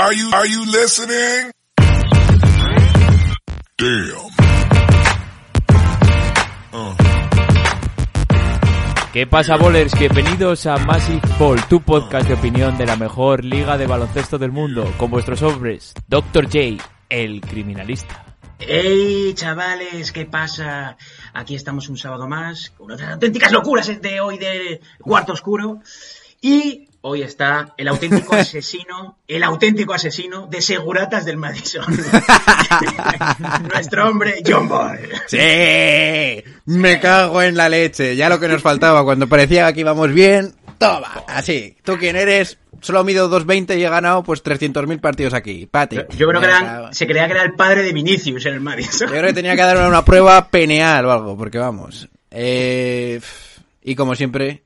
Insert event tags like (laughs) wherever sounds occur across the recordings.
Are you, are you listening? Damn. ¿Qué pasa, bowlers? Bienvenidos a Massive Ball, tu podcast de opinión de la mejor liga de baloncesto del mundo, con vuestros hombres, Dr. J, el criminalista. ¡Hey, chavales! ¿Qué pasa? Aquí estamos un sábado más, con otras auténticas locuras de hoy de Cuarto Oscuro. Y hoy está el auténtico (laughs) asesino, el auténtico asesino de seguratas del Madison. (laughs) Nuestro hombre, John Ball. Sí, me cago en la leche. Ya lo que nos faltaba cuando parecía que íbamos bien. Toma, así. ¿Tú quién eres? Solo mido 2.20 y he ganado pues 300.000 partidos aquí. Pati. Yo creo que era- se creía que era el padre de Vinicius en el Madison. Yo creo que tenía que dar una prueba peneal o algo, porque vamos. Eh, y como siempre,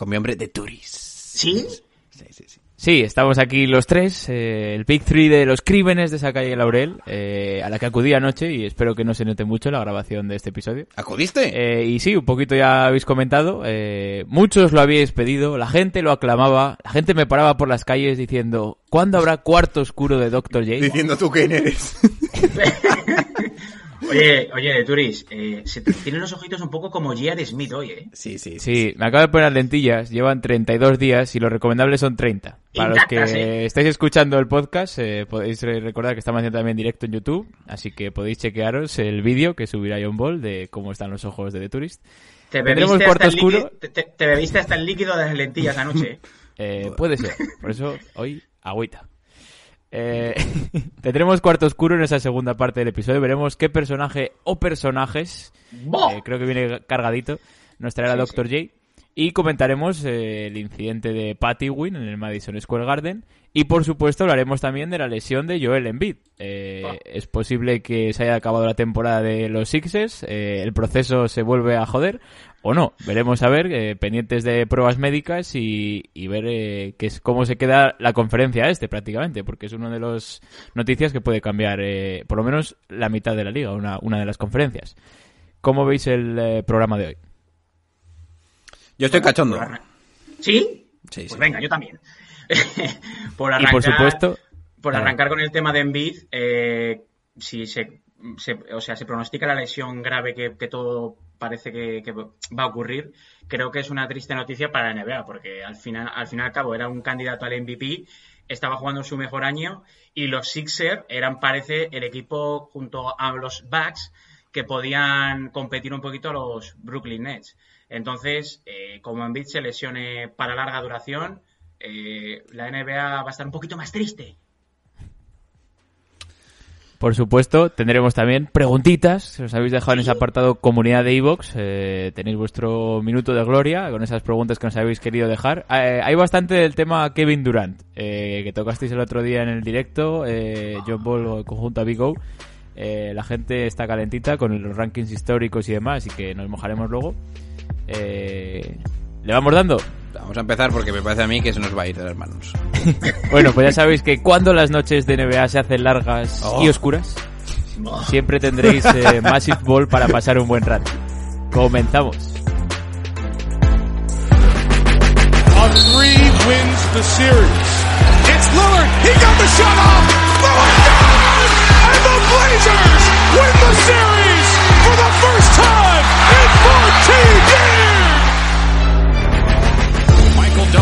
con mi hombre de Turis. ¿Sí? Sí, sí, sí. Sí, estamos aquí los tres, eh, el Big Three de los crímenes de esa calle Laurel, eh, a la que acudí anoche y espero que no se note mucho la grabación de este episodio. ¿Acudiste? Eh, y sí, un poquito ya habéis comentado, eh, muchos lo habíais pedido, la gente lo aclamaba, la gente me paraba por las calles diciendo, ¿cuándo habrá cuarto oscuro de Dr. J? Diciendo tú quién eres. (laughs) Oye, oye, Turis, eh, se te tienen los ojitos un poco como Gia de Smith hoy, ¿eh? sí, sí, sí. Sí, me acabo de poner las lentillas, llevan 32 días y lo recomendable son 30. Para los que ¿eh? estáis escuchando el podcast, eh, podéis re- recordar que estamos haciendo también directo en YouTube, así que podéis chequearos el vídeo que subirá John Ball de cómo están los ojos de The Tourist. Te bebiste, cuarto hasta el oscuro. líquido, te, te- te bebiste hasta el líquido de las lentillas anoche. ¿eh? (laughs) Eh, puede ser, por eso hoy agüita. Eh, (laughs) tendremos cuarto oscuro en esa segunda parte del episodio. Veremos qué personaje o personajes, eh, creo que viene cargadito, nos traerá Sí, Dr. J. Y comentaremos eh, el incidente de Patty Wynn en el Madison Square Garden. Y por supuesto hablaremos también de la lesión de Joel Embiid. Ah. Es posible que se haya acabado la temporada de los Sixers, eh, el proceso se vuelve a joder o no. Veremos a ver, eh, pendientes de pruebas médicas y, y ver eh, qué es, cómo se queda la conferencia este prácticamente, porque es una de las noticias que puede cambiar eh, por lo menos la mitad de la liga, una, una de las conferencias. ¿Cómo veis el eh, programa de hoy? Yo estoy cachondo. ¿Sí? Sí, Pues sí. venga, yo también. (laughs) por Y arrancar, por supuesto, por arrancar con el tema de Embiid, eh, si se, se- o sea, se pronostica la lesión grave que, que todo parece que, que va a ocurrir, creo que es una triste noticia para la NBA, porque al final, al fin y al cabo era un candidato al MVP, estaba jugando su mejor año y los Sixers eran, parece, el equipo junto a los Bucks que podían competir un poquito a los Brooklyn Nets. Entonces, eh, como Embiid se lesione para larga duración, eh, la NBA va a estar un poquito más triste. Por supuesto, tendremos también preguntitas. Se os habéis dejado en ese apartado comunidad de Evox. tenéis vuestro minuto de gloria con esas preguntas que nos habéis querido dejar. Eh, hay bastante del tema Kevin Durant, eh, que tocasteis el otro día en el directo. Eh, John Ball conjunto a Big O. Eh, la gente está calentita con los rankings históricos y demás, así que nos mojaremos luego. Eh, ¿Le vamos dando? Vamos a empezar porque me parece a mí que se nos va a ir de las manos. (laughs) Bueno, pues ya sabéis que cuando las noches de NBA se hacen largas y oscuras, siempre tendréis eh, (laughs) Massive Ball para pasar un buen rato. Comenzamos. A three wins the series. It's Lillard. He got the shot off. Lillard down! And the Blazers win the series for the first time in 14 years.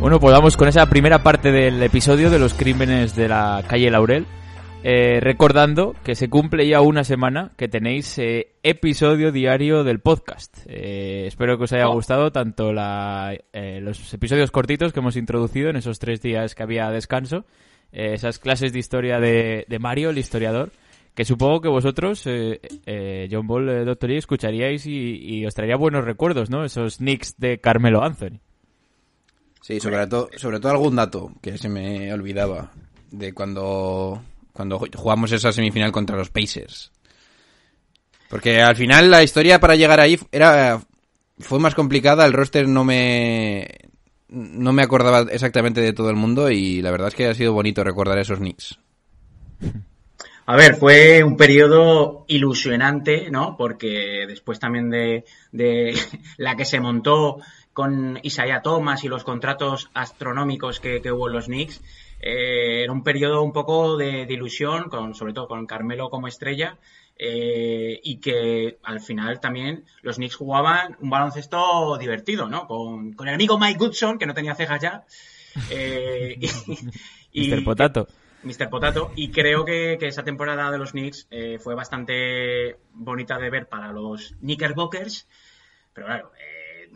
Bueno, pues vamos con esa primera parte del episodio de los crímenes de la calle Laurel. Eh, recordando que se cumple ya una semana que tenéis eh, episodio diario del podcast. Eh, espero que os haya gustado tanto la, eh, los episodios cortitos que hemos introducido en esos tres días que había descanso, eh, esas clases de historia de, de Mario, el historiador, que supongo que vosotros, eh, eh, John Ball, Doctor Lee, escucharíais y, y os traería buenos recuerdos, ¿no? Esos nicks de Carmelo Anthony. Sí, sobre todo, sobre todo algún dato que se me olvidaba de cuando, cuando jugamos esa semifinal contra los Pacers. Porque al final la historia para llegar ahí era fue más complicada, el roster no me no me acordaba exactamente de todo el mundo y la verdad es que ha sido bonito recordar esos Knicks. A ver, fue un periodo ilusionante, ¿no? Porque después también de, de (laughs) la que se montó con Isaiah Thomas y los contratos astronómicos que, que hubo en los Knicks, eh, era un periodo un poco de, de ilusión, con, sobre todo con Carmelo como estrella, eh, y que al final también los Knicks jugaban un baloncesto divertido, ¿no? Con, con el amigo Mike Goodson, que no tenía cejas ya, eh, (laughs) y, y- Mr. Potato. Mr. Potato. Y creo que, que esa temporada de los Knicks eh, fue bastante bonita de ver para los Knickerbockers. Pero claro,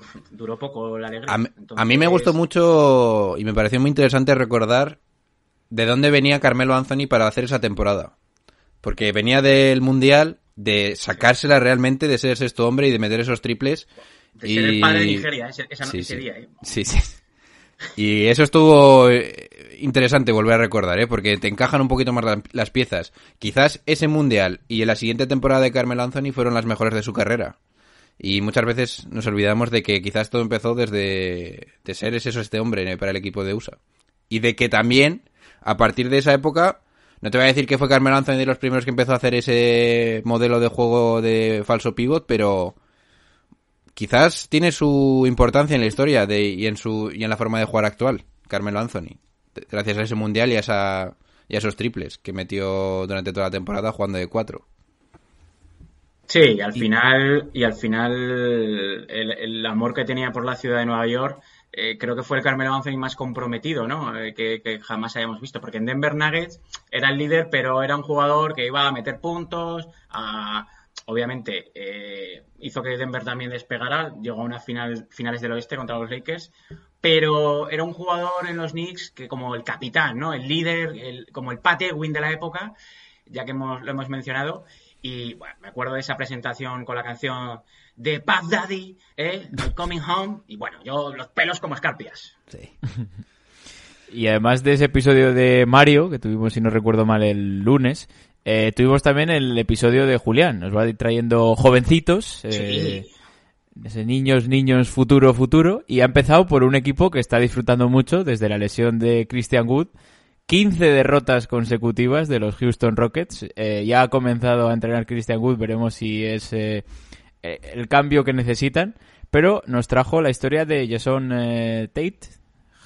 (laughs) duró poco la alegría. A, mí- Entonces, a mí me gustó mucho y me pareció muy interesante recordar de dónde venía Carmelo Anthony para hacer esa temporada. Porque venía del Mundial, de sacársela realmente, de ser el sexto hombre y de meter esos triples. de ser el padre de y- Nigeria ese, esa- Sí, ese sí. día. ¿eh? Sí, sí. Y eso estuvo eh, interesante volver a recordar, ¿eh? Porque te encajan un poquito más la- las piezas. Quizás ese mundial y en la siguiente temporada de Carmelo Anthony fueron las mejores de su carrera. Y muchas veces nos olvidamos de que quizás todo empezó desde de ser ese este hombre para el equipo de USA. Y de que también, a partir de esa época, no te voy a decir que fue Carmelo Anthony de los primeros que empezó a hacer ese modelo de juego de falso pivot, pero quizás tiene su importancia en la historia de, y en su y en la forma de jugar actual, Carmelo Anthony. Gracias a ese mundial y a, esa, y a esos triples que metió durante toda la temporada jugando de cuatro. Sí, y al final, y al final el, el amor que tenía por la ciudad de Nueva York, eh, creo que fue el Carmelo Anthony más comprometido, ¿no? Eh, que, que jamás hayamos visto. Porque en Denver Nuggets era el líder, pero era un jugador que iba a meter puntos, a, obviamente eh, hizo que Denver también despegara, llegó a unas final, finales del oeste contra los Lakers, pero era un jugador en los Knicks que como el capitán, ¿no? El líder, el, como el Pat Ewing de la época, ya que hemos, lo hemos mencionado. Y bueno, me acuerdo de esa presentación con la canción de Puff Daddy, ¿eh? Coming Home. Y bueno, yo los pelos como escarpias. (laughs) Y además de ese episodio de Mario, que tuvimos, si no recuerdo mal, el lunes, eh, tuvimos también el episodio de Julián. Nos va a ir trayendo jovencitos, eh, ese niños, niños, futuro, futuro. Y ha empezado por un equipo que está disfrutando mucho desde la lesión de Christian Wood. 15 derrotas consecutivas de los Houston Rockets. Eh, ya ha comenzado a entrenar Christian Wood, veremos si es eh, eh, el cambio que necesitan. Pero nos trajo la historia de Jason eh, Tate,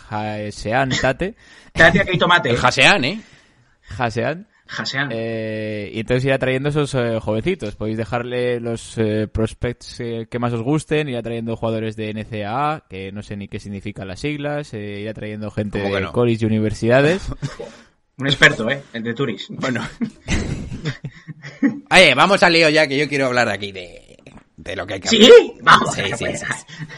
Jasean Tate, Gracias que hay tomate. El (laughs) Hasean, ¿eh? Jasean. Jasean. Eh, y entonces irá trayendo esos eh, jovencitos. Podéis dejarle los eh, prospects eh, que más os gusten. Irá trayendo jugadores de NCAA, que no sé ni qué significan las siglas. Eh, irá trayendo gente ¿Cómo que de no? college y universidades. (laughs) Un experto, ¿eh? El de Turis. Bueno. (laughs) Oye, vamos al lío ya, que yo quiero hablar aquí de, de lo que hay que ¿Sí? hablar. Vamos. Sí, sí, sí.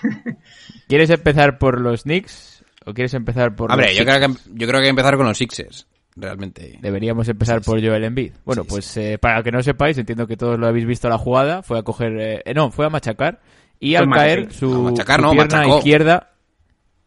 (laughs) ¿Quieres empezar por los Knicks? ¿O quieres empezar por Hombre, los yo creo, Sixers? que, yo creo que hay que empezar con los Sixers, realmente. Deberíamos empezar por Joel Embiid. Bueno, Sí, pues eh, para que no sepáis, entiendo que todos lo habéis visto la jugada. Fue a coger... eh, eh, no, fue a machacar. Y Fue al caer machacar. su, machacar su no, pierna machacó. izquierda...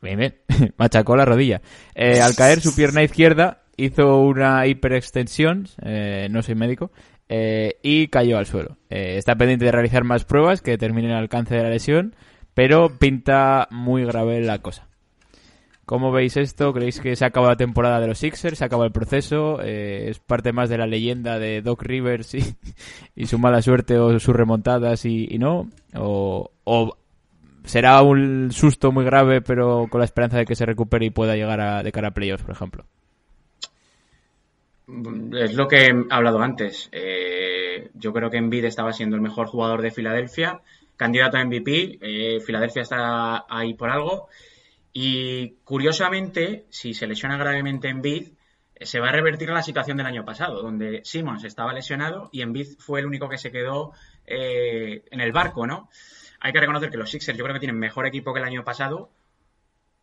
Bien, bien. (laughs) Machacó la rodilla. Eh, al caer su pierna izquierda hizo una hiperextensión, eh, no soy médico, eh, y cayó al suelo. Eh, está pendiente de realizar más pruebas que determinen el alcance de la lesión, pero pinta muy grave la cosa. ¿Cómo veis esto? ¿Creéis que se acaba la temporada de los Sixers? ¿Se acaba el proceso? Eh, ¿Es parte más de la leyenda de Doc Rivers y, (laughs) su mala suerte o sus remontadas y, no? ¿O, o será un susto muy grave, pero con la esperanza de que se recupere y pueda llegar a, de cara a playoffs, por ejemplo. Es lo que he hablado antes. Eh, yo creo que Embiid estaba siendo el mejor jugador de Filadelfia, candidato a MVP. Eh, Filadelfia está ahí por algo. Y curiosamente, si se lesiona gravemente Embiid, eh, se va a revertir la situación del año pasado, donde Simmons estaba lesionado y Embiid fue el único que se quedó eh, en el barco, ¿no? Hay que reconocer que los Sixers yo creo que tienen mejor equipo que el año pasado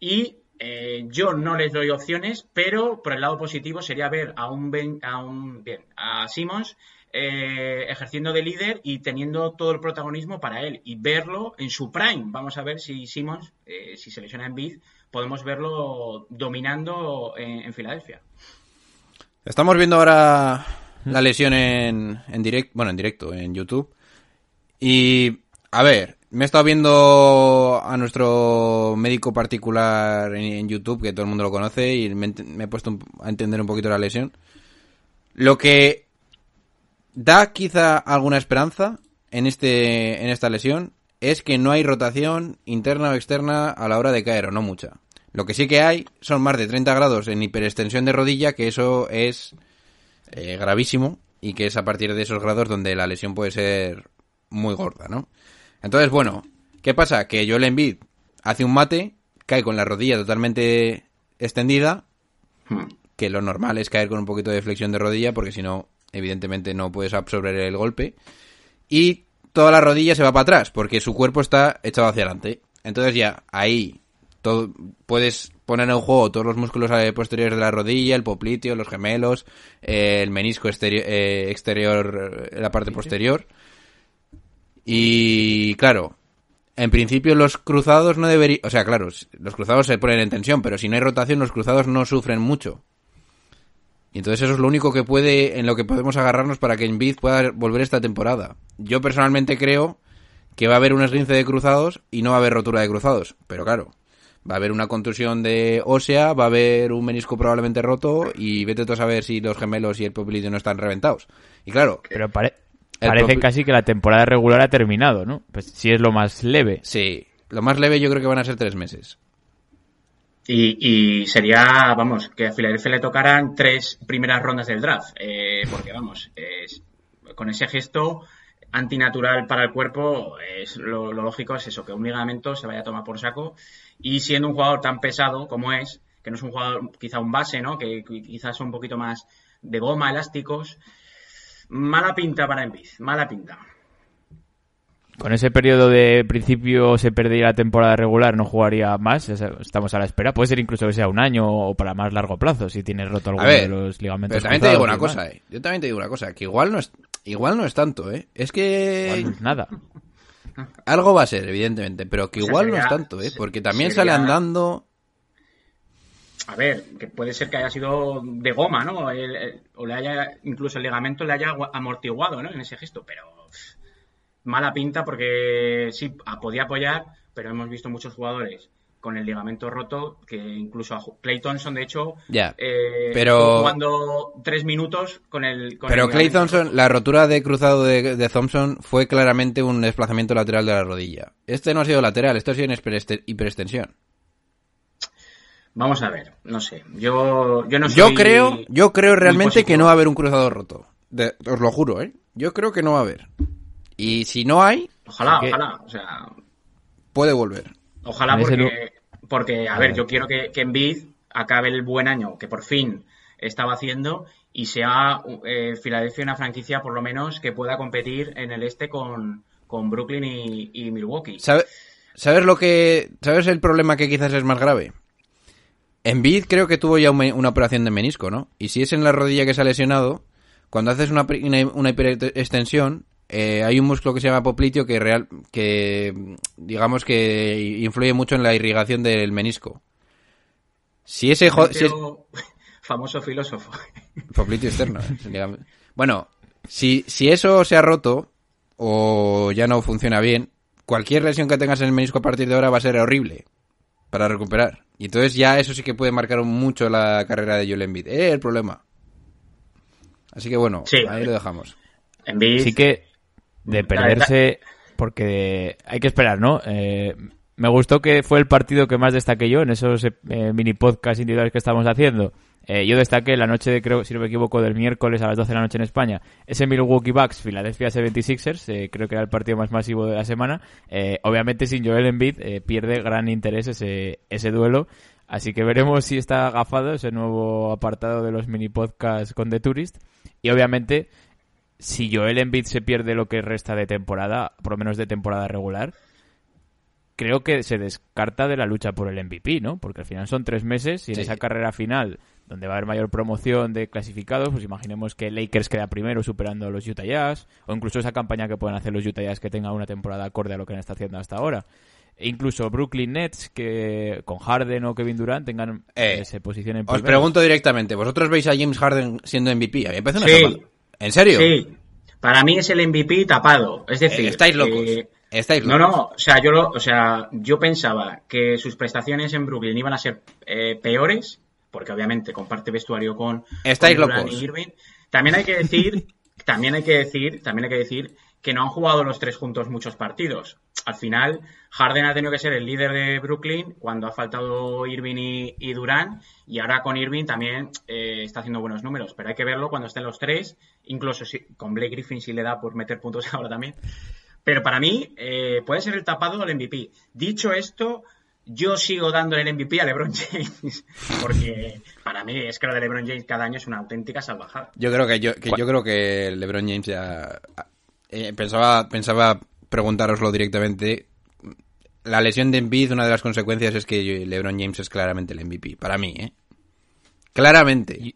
y eh, yo no les doy opciones, pero por el lado positivo sería ver a un, ben, a un bien, a Simmons eh, ejerciendo de líder y teniendo todo el protagonismo para él y verlo en su prime. Vamos a ver si Simmons, eh, si se lesiona en Bid, podemos verlo dominando en, en, Filadelfia. Estamos viendo ahora la lesión en, en directo, bueno, en directo, en YouTube. Y, a ver, me he estado viendo a nuestro médico particular en, en YouTube, que todo el mundo lo conoce, y me, me he puesto un, a entender un poquito la lesión. Lo que da quizá alguna esperanza en este en esta lesión es que no hay rotación interna o externa a la hora de caer, o no mucha. Lo que sí que hay son más de 30 grados en hiperextensión de rodilla, que eso es eh, gravísimo y que es a partir de esos grados donde la lesión puede ser muy gorda, ¿no? Entonces, bueno, ¿qué pasa? Que Joel Embiid hace un mate, cae con la rodilla totalmente extendida, que lo normal es caer con un poquito de flexión de rodilla, porque si no, evidentemente no puedes absorber el golpe, y toda la rodilla se va para atrás, porque su cuerpo está echado hacia adelante. Entonces ya, ahí todo, puedes poner en juego todos los músculos posteriores de la rodilla, el popliteo, los gemelos, eh, el menisco exterior, eh, exterior, la parte posterior. Y claro, en principio los cruzados no deberían... O sea, claro, los cruzados se ponen en tensión, pero si no hay rotación los cruzados no sufren mucho. Y entonces eso es lo único que puede, en lo que podemos agarrarnos para que Embiid pueda volver esta temporada. Yo personalmente creo que va a haber un esguince de cruzados y no va a haber rotura de cruzados. Pero claro, va a haber una contusión de ósea, va a haber un menisco probablemente roto y vete tú a saber si los gemelos y el popliteo no están reventados. Y claro... Pero pare parece casi que la temporada regular ha terminado, ¿no? Pues si es lo más leve. Sí, lo más leve yo creo que van a ser tres meses. Y, y, sería, vamos, que a Filadelfia le tocaran tres primeras rondas del draft. Eh, porque, vamos, es, con ese gesto antinatural para el cuerpo, es lo, lo, lógico es eso, que un ligamento se vaya a tomar por saco. Y siendo un jugador tan pesado como es, que no es un jugador, quizá un base, ¿no? Que quizás son un poquito más de goma, elásticos. Mala pinta para Embiid, mala pinta. Con ese periodo de principio se perdería la temporada regular, no jugaría más, estamos a la espera. Puede ser incluso que sea un año o para más largo plazo si tienes roto alguno ver, de los ligamentos. Pero también te digo una cosa, eh. Yo también te digo una cosa, que igual no es, igual no es tanto, eh. Es que... No es nada. Algo va a ser, evidentemente, pero que igual o sea, sería, no es tanto, eh. Porque también sería... sale andando... A ver, que puede ser que haya sido de goma, ¿no? El, el, o le haya, incluso el ligamento le haya amortiguado, ¿no? En ese gesto, pero mala pinta porque sí, podía apoyar, pero hemos visto muchos jugadores con el ligamento roto que incluso a Clay Thompson, de hecho, yeah, eh, pero... jugando tres minutos con el. Con pero el Clay Thompson, la rotura de cruzado de, de, Thompson fue claramente un desplazamiento lateral de la rodilla. Este no ha sido lateral, esto ha sido en hiperextensión. Vamos a ver, no sé. Yo, yo no soy Yo creo, yo creo realmente que no va a haber un cruzado roto. De, os lo juro, ¿eh? Yo creo que no va a haber. Y si no hay. Ojalá, ojalá. O sea. Puede volver. Ojalá porque. Porque, a ver, yo quiero que, que Embiid acabe el buen año que por fin estaba haciendo y sea eh, Filadelfia una franquicia, por lo menos, que pueda competir en el este con, con Brooklyn y, y Milwaukee. ¿Sabe, ¿Sabes lo que. ¿Sabes el problema que quizás es más grave? Embiid creo que tuvo ya una, una operación de menisco, ¿no? Y si es en la rodilla que se ha lesionado, cuando haces una, una, una hiperextensión, eh, hay un músculo que se llama popliteo que real que digamos que influye mucho en la irrigación del menisco. Si ese si es... (laughs) famoso filósofo. (laughs) Popliteo externo. ¿eh? bueno, si, si eso se ha roto o ya no funciona bien, cualquier lesión que tengas en el menisco a partir de ahora va a ser horrible para recuperar. Y entonces ya eso sí que puede marcar mucho la carrera de Joel Embiid. Eh, el problema. Así que bueno, sí, ahí lo dejamos. Embiid... Sí que de perderse, porque hay que esperar, ¿no? Eh, me gustó que fue el partido que más destaqué yo en esos eh, mini podcasts individuales que estamos haciendo. Eh, yo destaqué la noche, de, creo, si no me equivoco, del miércoles a las 12 de la noche en España, ese Milwaukee Bucks, Philadelphia 76ers, eh, creo que era el partido más masivo de la semana. Eh, obviamente sin Joel Embiid pierde gran interés ese, ese duelo. Así que veremos si está agafado ese nuevo apartado de los mini podcasts con The Tourist. Y obviamente, si Joel Embiid se pierde lo que resta de temporada, por lo menos de temporada regular, creo que se descarta de la lucha por el MVP, ¿no? Porque al final son tres meses y en Sí. esa carrera final, donde va a haber mayor promoción de clasificados, pues imaginemos que Lakers queda primero superando a los Utah Jazz, o incluso esa campaña que pueden hacer los Utah Jazz que tenga una temporada acorde a lo que han estado haciendo hasta ahora. E incluso Brooklyn Nets, que con Harden o Kevin Durant tengan Eh, se posicionen Os pregunto directamente, ¿vosotros veis a James Harden siendo MVP? A mí me parece una Sí. ¿En serio? Sí, para mí es el MVP tapado. Es decir, Eh, estáis locos. eh, Estáis no, locos. no, o sea, yo lo, o sea, yo pensaba que sus prestaciones en Brooklyn iban a ser eh, peores, porque obviamente comparte vestuario con, Estáis con locos. y Irving. (laughs) También hay que decir, también hay que decir, también hay que decir que no han jugado los tres juntos muchos partidos. Al final, Harden ha tenido que ser el líder de Brooklyn cuando ha faltado Irving y, y Durant, y ahora con Irving también eh, está haciendo buenos números, pero hay que verlo cuando estén los tres, incluso si, con Blake Griffin si le da por meter puntos (laughs) ahora también. Pero para mí eh, puede ser el tapado del MVP. Dicho esto, yo sigo dándole el MVP a LeBron (laughs) James, porque para mí es que lo de LeBron James cada año es una auténtica salvajada. Yo creo que yo, que yo creo que LeBron James ya eh, pensaba pensaba preguntároslo directamente. La lesión de Embiid, una de las consecuencias es que LeBron James es claramente el MVP para mí, ¿eh? Claramente.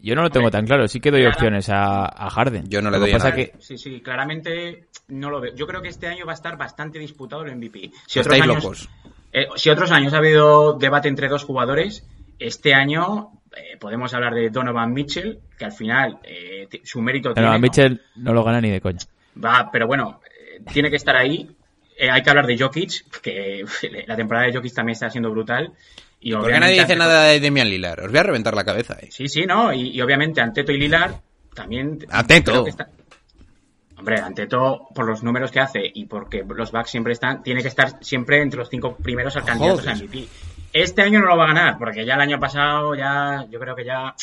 Yo no lo tengo Hombre, tan claro, sí que doy claro. opciones a, a Harden. Yo no le doy a pasa que Sí, sí, claramente no lo veo. Yo creo que este año va a estar bastante disputado el MVP. Si Estáis años, locos. eh, si otros años ha habido debate entre dos jugadores, este año eh, podemos hablar de Donovan Mitchell, que al final eh, su mérito tiene. ¿no? Mitchell no lo gana ni de coña. Va, pero bueno, eh, tiene que estar ahí. Eh, hay que hablar de Jokic, que la temporada de Jokic también está siendo brutal. Y ¿Por qué obviamente nadie dice nada de Demian Lillard? Os voy a reventar la cabeza, ¿eh? Sí, sí, no, y, y obviamente Anteto y Lilar también. Anteto. está- Hombre, Anteto, por los números que hace y porque los Bucks siempre están, tiene que estar siempre entre los cinco primeros al candidatos a. MVP. Este año no lo va a ganar, porque ya el año pasado, ya, yo creo que ya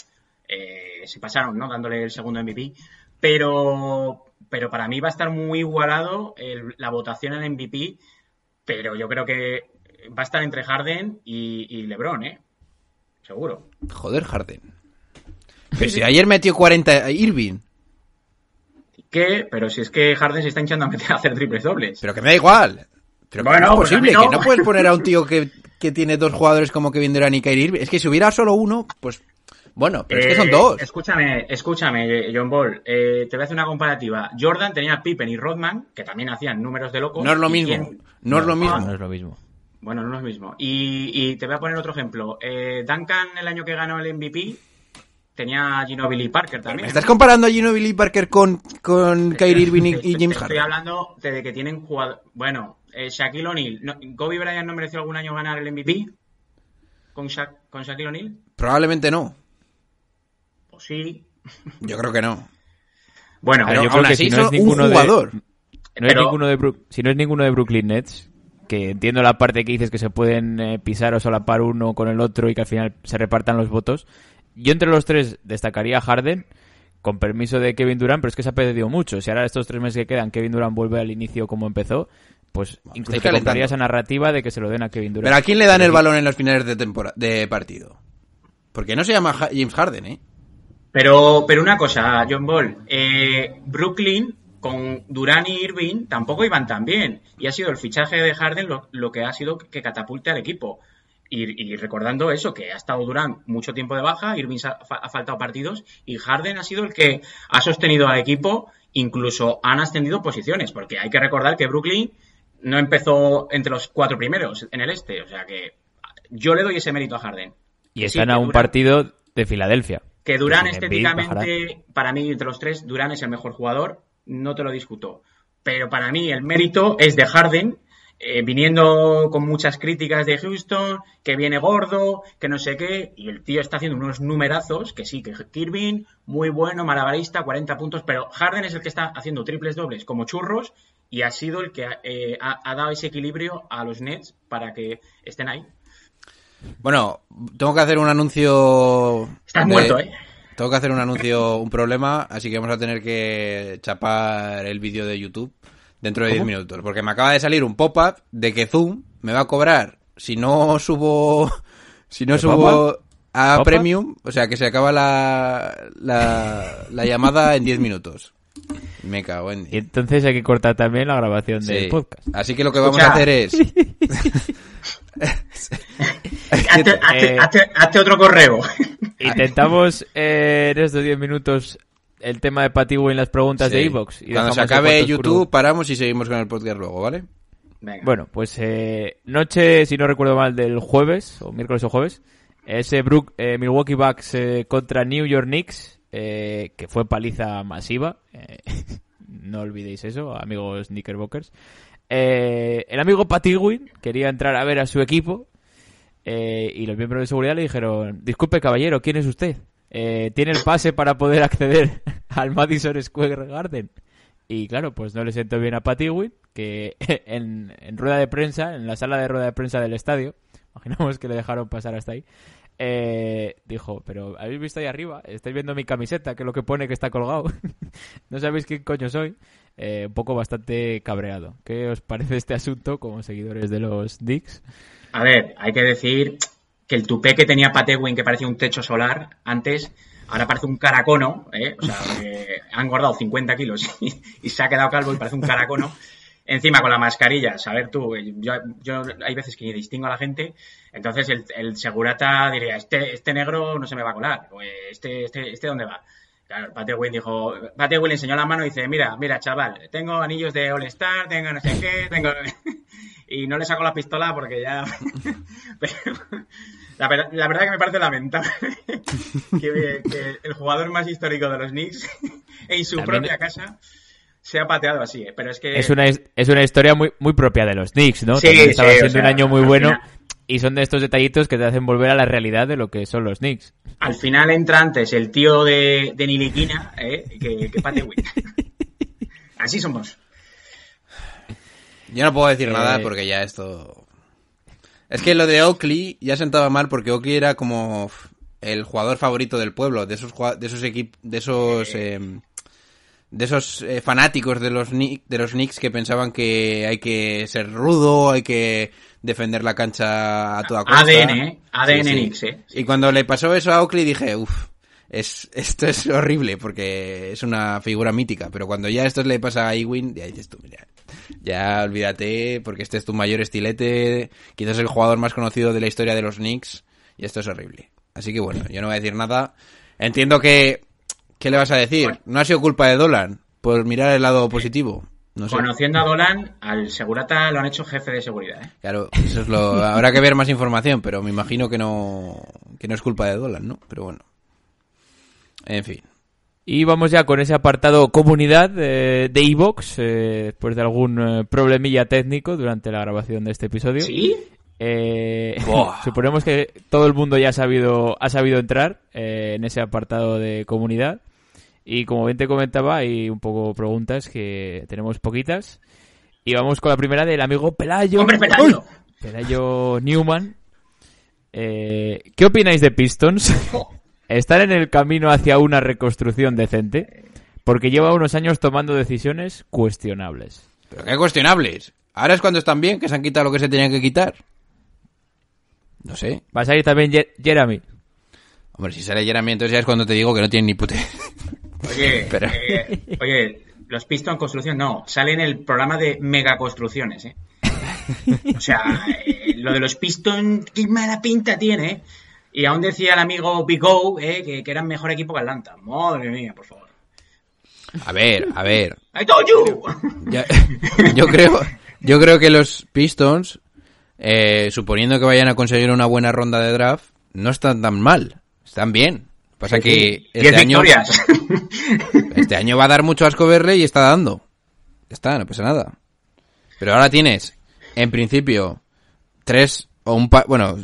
eh, se pasaron, ¿no? Dándole el segundo MVP. Pero, pero para mí va a estar muy igualado el- la votación en MVP, pero yo creo que va a estar entre Harden y, y LeBron, ¿eh? Seguro. Joder, Harden. Pero si ayer metió 40 a Irving. ¿Qué? Pero si es que Harden se está hinchando a meter a hacer triples dobles. Pero que me da igual. Pero Bueno, ¿cómo es pues posible? no. Que no puedes poner a un tío que, que tiene dos jugadores como Kevin Durant y Kyrie Irving. Es que si hubiera solo uno, pues... Bueno, pero es que son Eh, dos. Escúchame, escúchame, John Ball. Eh, te voy a hacer una comparativa. Jordan tenía a Pippen y Rodman, que también hacían números de locos. No es lo ¿Y mismo. No es lo Ah, mismo. No es lo mismo. Bueno, no es lo mismo. Y, y te voy a poner otro ejemplo. Eh, Duncan, el año que ganó el MVP, tenía a Ginobili y Parker también. ¿Me estás comparando a Ginobili Parker con, con Kyrie Irving y, y Estoy- James Estoy Harden? hablando de, de que tienen jugadores. Bueno, eh, Shaquille O'Neal. ¿no- ¿Kobe Bryant no mereció algún año ganar el MVP? ¿Con, Sha- con Shaquille O'Neal? Probablemente no. Pues sí. (laughs) Yo creo que no. Bueno, Pero aún así si no es ninguno un de- jugador. Es ninguno de si no es ninguno de Brooklyn Nets, que entiendo la parte que dices que se pueden eh, pisar o solapar uno con el otro y que al final se repartan los votos. Yo entre los tres destacaría a Harden, con permiso de Kevin Durant, pero es que se ha perdido mucho. Si ahora estos tres meses que quedan Kevin Durant vuelve al inicio como empezó, pues incluso te compraría esa narrativa de que se lo den a Kevin Durant. Pero ¿a quién le dan el balón en los finales de, tempora- de partido? Porque no se llama Ja- James Harden, ¿eh? Pero, pero una cosa, John Ball, eh, Brooklyn con Durán y Irving tampoco iban tan bien. Y ha sido el fichaje de Harden lo, lo que ha sido que catapulte al equipo. Y, y recordando eso, que ha estado Durán mucho tiempo de baja, Irving ha, ha faltado partidos y Harden ha sido el que ha sostenido al equipo, incluso han ascendido posiciones, porque hay que recordar que Brooklyn no empezó entre los cuatro primeros en el este, o sea que yo le doy ese mérito a Harden. Y sí, están que a un partido de Filadelfia. que Durán estéticamente, para mí, entre los tres, Durán es el mejor jugador, no te lo discuto. Pero para mí el mérito es de Harden eh, viniendo con muchas críticas de Houston, que viene gordo, que no sé qué, y el tío está haciendo unos numerazos, que sí, que Kirby, muy bueno, malabarista, 40 puntos, pero Harden es el que está haciendo triples dobles como churros y ha sido el que eh, ha, ha dado ese equilibrio a los Nets para que estén ahí. Bueno, tengo que hacer un anuncio. Estás de- muerto, ¿eh? Tengo que hacer un anuncio, un problema, así que vamos a tener que chapar el vídeo de YouTube dentro de 10 minutos. Porque me acaba de salir un pop-up de que Zoom me va a cobrar si no subo. (laughs) Si no ¿Qué subo a. Premium, o sea que se acaba la, la, la llamada en 10 minutos. Me cago en Y entonces hay que cortar también la grabación del podcast. Así que lo que vamos Escucha. a hacer es. (laughs) Hazte, hazte- Eh, hazte- hazte otro correo. (laughs) Intentamos eh, en estos 10 minutos el tema de Patigo en las preguntas Sí. de Evox. Cuando se acabe YouTube, paramos y seguimos con el podcast luego, ¿vale? Venga. Bueno, pues eh, noche, si no recuerdo mal, del jueves, o miércoles o jueves, ese Brook, eh, Milwaukee Bucks eh, contra New York Knicks, eh, que fue paliza masiva. eh, (laughs) no olvidéis eso, amigos Knickerbockers. Eh, el amigo Patigwin quería entrar a ver a su equipo y los miembros de seguridad le dijeron, disculpe caballero, ¿quién es usted? ¿Tiene el pase para poder acceder (laughs) al Madison Square Garden? Y claro, pues no le sentó bien a Patigwin, que (laughs) en, en rueda de prensa, en la sala de rueda de prensa del estadio, imaginamos que le dejaron pasar hasta ahí, eh, dijo, pero ¿habéis visto ahí arriba? Estáis viendo mi camiseta, que es lo que pone que está colgado. (laughs) no sabéis quién coño soy. Eh, un poco bastante cabreado. ¿Qué os parece este asunto como seguidores de los Knicks? A ver, hay que decir que el tupé que tenía Patewin, que parecía un techo solar antes, ahora parece un caracono, ¿eh? O sea, que han guardado 50 kilos (laughs) y, y se ha quedado calvo y parece un caracono. (laughs) Encima con la mascarilla, saber tú, eh, yo, yo hay veces que distingo a la gente, entonces el, el segurata diría, este, este negro no se me va a colar, o eh, este, este, este dónde va. Claro, Patewin dijo, Patewin le enseñó la mano y dice, mira, mira, chaval, tengo anillos de All Star, tengo no sé qué, tengo... (laughs) y no le saco la pistola porque ya... (laughs) Pero la, ver- la verdad que me parece lamentable (laughs) que, que el jugador más histórico de los Knicks en su También- propia casa sea pateado así, ¿eh? pero es que... Es una, es una historia muy, muy propia de los Knicks, ¿no? Sí, También estaba sí, o siendo sea, un año muy bueno final- y son de estos detallitos que te hacen volver a la realidad de lo que son los Knicks. Al final entra antes el tío de, de Niliquina ¿eh? que, que Patewin. (laughs) Así somos. Yo no puedo decir Eh, nada porque ya esto... Es que lo de Oakley ya sentaba mal porque Oakley era como el jugador favorito del pueblo, de esos de esos equipos, de esos eh, de esos eh, fanáticos de los de los Knicks que pensaban que hay que ser rudo, hay que defender la cancha a toda costa. ADN, ¿eh? ADN Knicks, ¿eh? Y cuando le pasó eso a Oakley dije, uff, es, (laughs) esto es horrible porque es una figura mítica, pero cuando ya esto le pasa a Ewing, ya dices tú, mira, ya olvídate porque este es tu mayor estilete, quizás el jugador más conocido de la historia de los Knicks y esto es horrible. Así que bueno, yo no voy a decir nada. Entiendo que, ¿qué le vas a decir? No ha sido culpa de Dolan por mirar el lado positivo. No sé. Conociendo a Dolan, al segurata lo han hecho jefe de seguridad, ¿eh? Claro, eso es lo. Habrá que ver más información, pero me imagino que no, que no es culpa de Dolan, ¿no? Pero bueno. En fin. Y vamos ya con ese apartado comunidad eh, de Evox, eh, después de algún eh, problemilla técnico durante la grabación de este episodio. ¿Sí? Eh, (laughs) suponemos que todo el mundo ya ha sabido, ha sabido entrar eh, en ese apartado de comunidad. Y como bien te comentaba, hay un poco preguntas que tenemos poquitas. Y vamos con la primera del amigo Pelayo. ¡Hombre, Pelayo! Pelayo Newman. Eh, ¿Qué opináis de Pistons? (laughs) ¿Están en el camino hacia una reconstrucción decente? Porque lleva unos años tomando decisiones cuestionables. Pero qué cuestionables. Ahora es cuando están bien, que se han quitado lo que se tenían que quitar. No sé. ¿Va a salir también Jeremy? Hombre, si sale Jeremy, entonces ya es cuando te digo que no tienen ni puta. (laughs) Oye, (laughs) Pero- eh, oye, los Piston Construcción no, sale en el programa de megaconstrucciones, ¿eh? O sea, eh, lo de los Piston, qué mala pinta tiene, ¿eh? Y aún decía el amigo Big O, ¿eh? que, que eran mejor equipo que Atlanta. Madre mía, por favor. A ver, a ver. I told you! Ya- yo creo, yo creo que los Pistons, eh, suponiendo que vayan a conseguir una buena ronda de draft, no están tan mal. Están bien. Pasa que este año, (laughs) este año va a dar mucho asco verle y está dando. Ya está, no pasa nada. Pero ahora tienes en principio, tres o un par, bueno,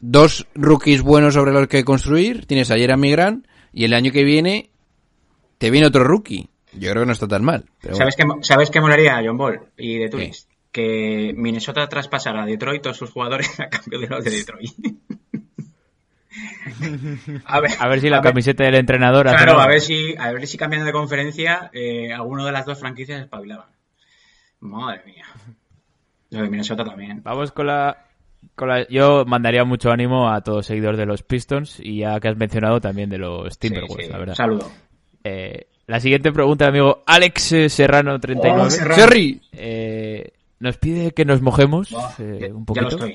dos rookies buenos sobre los que construir. Tienes a Jeremy Grant y el año que viene te viene otro rookie. Yo creo que no está tan mal. pero ¿Sabes qué, ¿Sabes qué molaría John Ball y de Tunis? Que Minnesota traspasara a Detroit todos sus jugadores (laughs) a cambio de los de Detroit. A, ver, a ver si la camiseta del entrenador... Claro, a ver si, a ver si cambiando de conferencia eh, alguno de las dos franquicias espabilaban. Madre mía. Lo de Minnesota también. Vamos con la, con la- Yo mandaría mucho ánimo a todos los seguidores de los Pistons y ya que has mencionado también de los Timberwolves, Sí, sí. la verdad. Saludo. Eh, la siguiente pregunta, amigo Alex eh, Serrano 39. Oh, Serrano. Eh, nos pide que nos mojemos eh, ya- un ya lo poquito. estoy.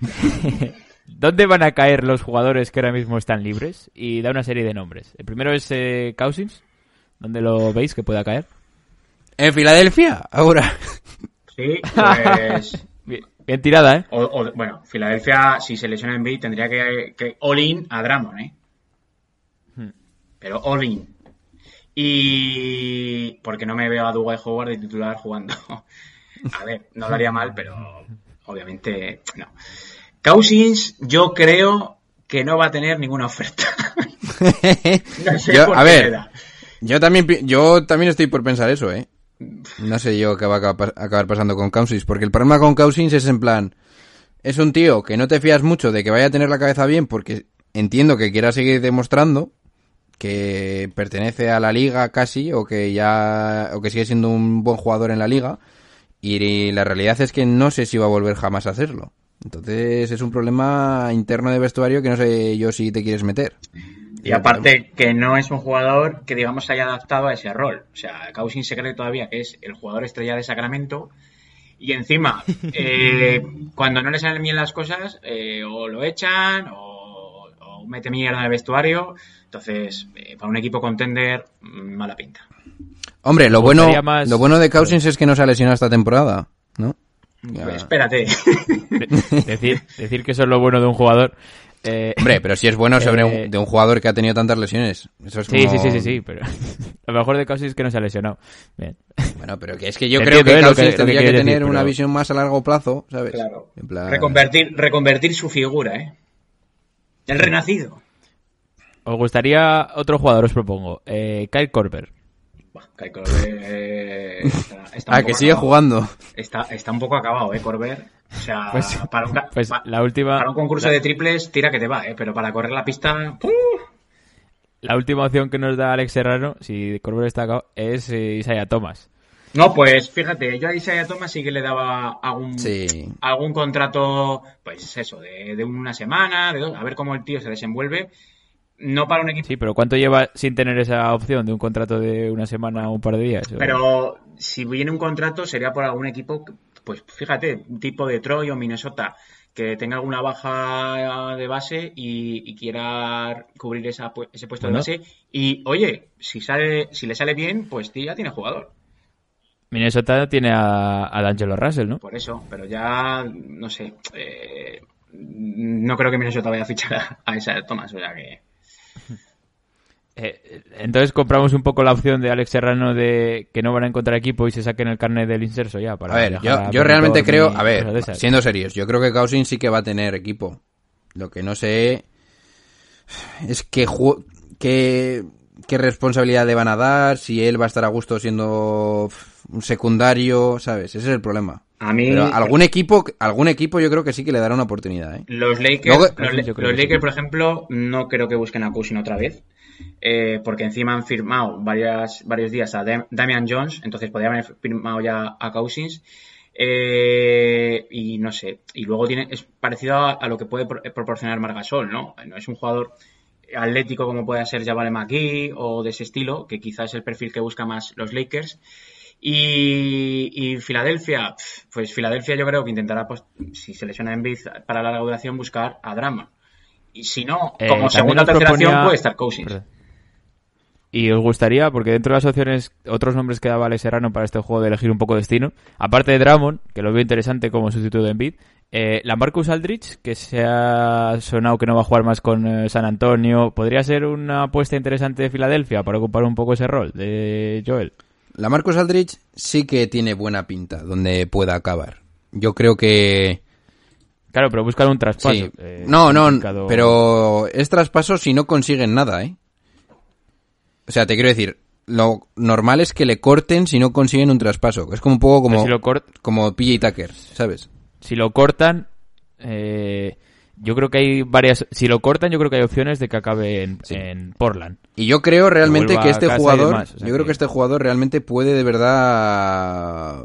(laughs) (laughs) ¿Dónde van a caer los jugadores que ahora mismo están libres? Y da una serie de nombres. El primero es eh, Cousins. ¿Dónde lo veis que pueda caer? en Filadelfia, ahora. Sí, pues... (laughs) Bien, bien tirada, ¿eh? O, o- bueno, Filadelfia, si se lesiona en B, tendría que, que all-in a Drummond, ¿eh? Hmm. Pero all-in. Y... Porque no me veo a Dwight Howard de titular jugando. (laughs) A ver, no lo haría mal, pero obviamente no. Cousins, yo creo que no va a tener ninguna oferta. (laughs) No sé Yo- por a qué ver. Yo también, yo también estoy por pensar eso, ¿eh? No sé yo qué va a acabar, acabar pasando con Cousins, porque el problema con Cousins es en plan, es un tío que no te fías mucho de que vaya a tener la cabeza bien, porque entiendo que quiera seguir demostrando que pertenece a la liga casi, o que ya, o que sigue siendo un buen jugador en la liga, y la realidad es que no sé si va a volver jamás a hacerlo. Entonces es un problema interno de vestuario que no sé yo si te quieres meter. Y aparte que no es un jugador que digamos se haya adaptado a ese rol. O sea, Cousins se cree todavía que es el jugador estrella de Sacramento. Y encima, (laughs) eh, cuando no le salen bien las cosas, eh, o lo echan, o, o mete mierda en el vestuario. Entonces, eh, para un equipo contender, mm, mala pinta. Hombre, lo bueno, más- lo bueno de Cousins es que no se ha lesionado esta temporada, ¿no? Ya. Pues espérate. De- decir, decir que eso es lo bueno de un jugador. Eh, Hombre, pero si es bueno sobre Eh, un, de un jugador que ha tenido tantas lesiones. Eso es sí, como- sí, sí, sí, sí, pero (laughs) lo mejor de Cousins es que no se ha lesionado. Bien. Bueno, pero que es que yo creo que eh, Cousins que- lo que tendría que, tener decir, una pero- visión más a largo plazo, ¿sabes? Claro. En plan- Reconvertir, reconvertir su figura, ¿eh? El renacido. Os gustaría otro jugador, os propongo. Eh, Kyle Korver. Kai Corber, eh, (laughs) está, está un Ah, que sigue acabado. jugando. Está, está un poco acabado, ¿eh, Corber? O sea, Pues- para, un, pues pa- la última- para un concurso la- de triples, tira que te va, ¿eh? Pero para correr la pista... ¡uh! La última opción que nos da Alex Serrano, si Korver está acá, es eh, Isaiah Thomas. No, pues fíjate, yo a Isaiah Thomas sí que le daba algún, Sí. algún contrato, pues eso, de, de una semana, de dos, a ver cómo el tío se desenvuelve. No para un equipo, Sí, pero ¿cuánto lleva sin tener esa opción de un contrato de una semana o un par de días? O- pero si viene un contrato sería por algún equipo, pues fíjate, un tipo Detroit o Minnesota, que tenga alguna baja de base y, y quiera cubrir esa, ese puesto Bueno. de base. Y oye, si sale, si le sale bien, pues ya tiene jugador. Minnesota tiene a, a D'Angelo Russell, ¿no? Por eso, pero ya, no sé, eh, no creo que Minnesota vaya a fichar a, a esa Thomas, o sea que... Eh, entonces compramos un poco la opción de Alex Serrano de que no van a encontrar equipo y se saquen el carnet del inserso ya. Para A ver, yo, a yo realmente creo, a ver, siendo serios, yo creo que Cousins sí que va a tener equipo. Lo que no sé es qué, ju- qué, qué responsabilidad le van a dar, si él va a estar a gusto siendo un secundario, ¿sabes? Ese es el problema. A mí, Pero algún equipo, algún equipo yo creo que sí que le dará una oportunidad, ¿eh? los Lakers, Luego- los, los que sí. Lakers, por ejemplo, no creo que busquen a Cousin otra vez, eh, porque encima han firmado varias, varios días a Dam- Damian Jones, entonces podrían haber firmado ya a Cousins. Eh, y no sé, y luego tiene, es parecido a, lo que puede pro- proporcionar Margasol, ¿no? No es un jugador atlético como puede ser Jabal McGee o de ese estilo, que quizás es el perfil que busca más los Lakers. Y, y Filadelfia, pues Filadelfia yo creo que intentará, pues, si se lesiona en Biz para larga duración, buscar a Drama. Y si no, Eh, como también segunda o nos tercera proponía- opción puede estar Cousins. Perdón. Y os gustaría, porque dentro de las opciones, otros nombres que daba Alex Serrano para este juego de elegir un poco destino, aparte de Drummond, que lo veo interesante como sustituto de Embiid, eh, la Marcus Aldrich, que se ha sonado que no va a jugar más con eh, San Antonio, ¿podría ser una apuesta interesante de Filadelfia para ocupar un poco ese rol de Joel? la Marcus Aldrich sí que tiene buena pinta donde pueda acabar. Yo creo que... Claro, pero buscan un traspaso. Sí. eh, no, no, complicado. pero es traspaso si no consiguen nada, ¿eh? O sea, te quiero decir, lo normal es que le corten si no consiguen un traspaso. Es como un poco como, si lo como PJ Tucker, ¿sabes? si lo cortan, eh, yo creo que hay varias. Si lo cortan, yo creo que hay opciones de que acabe en, en Portland. Y yo creo realmente que este jugador, demás, o sea yo creo que- que este jugador realmente puede de verdad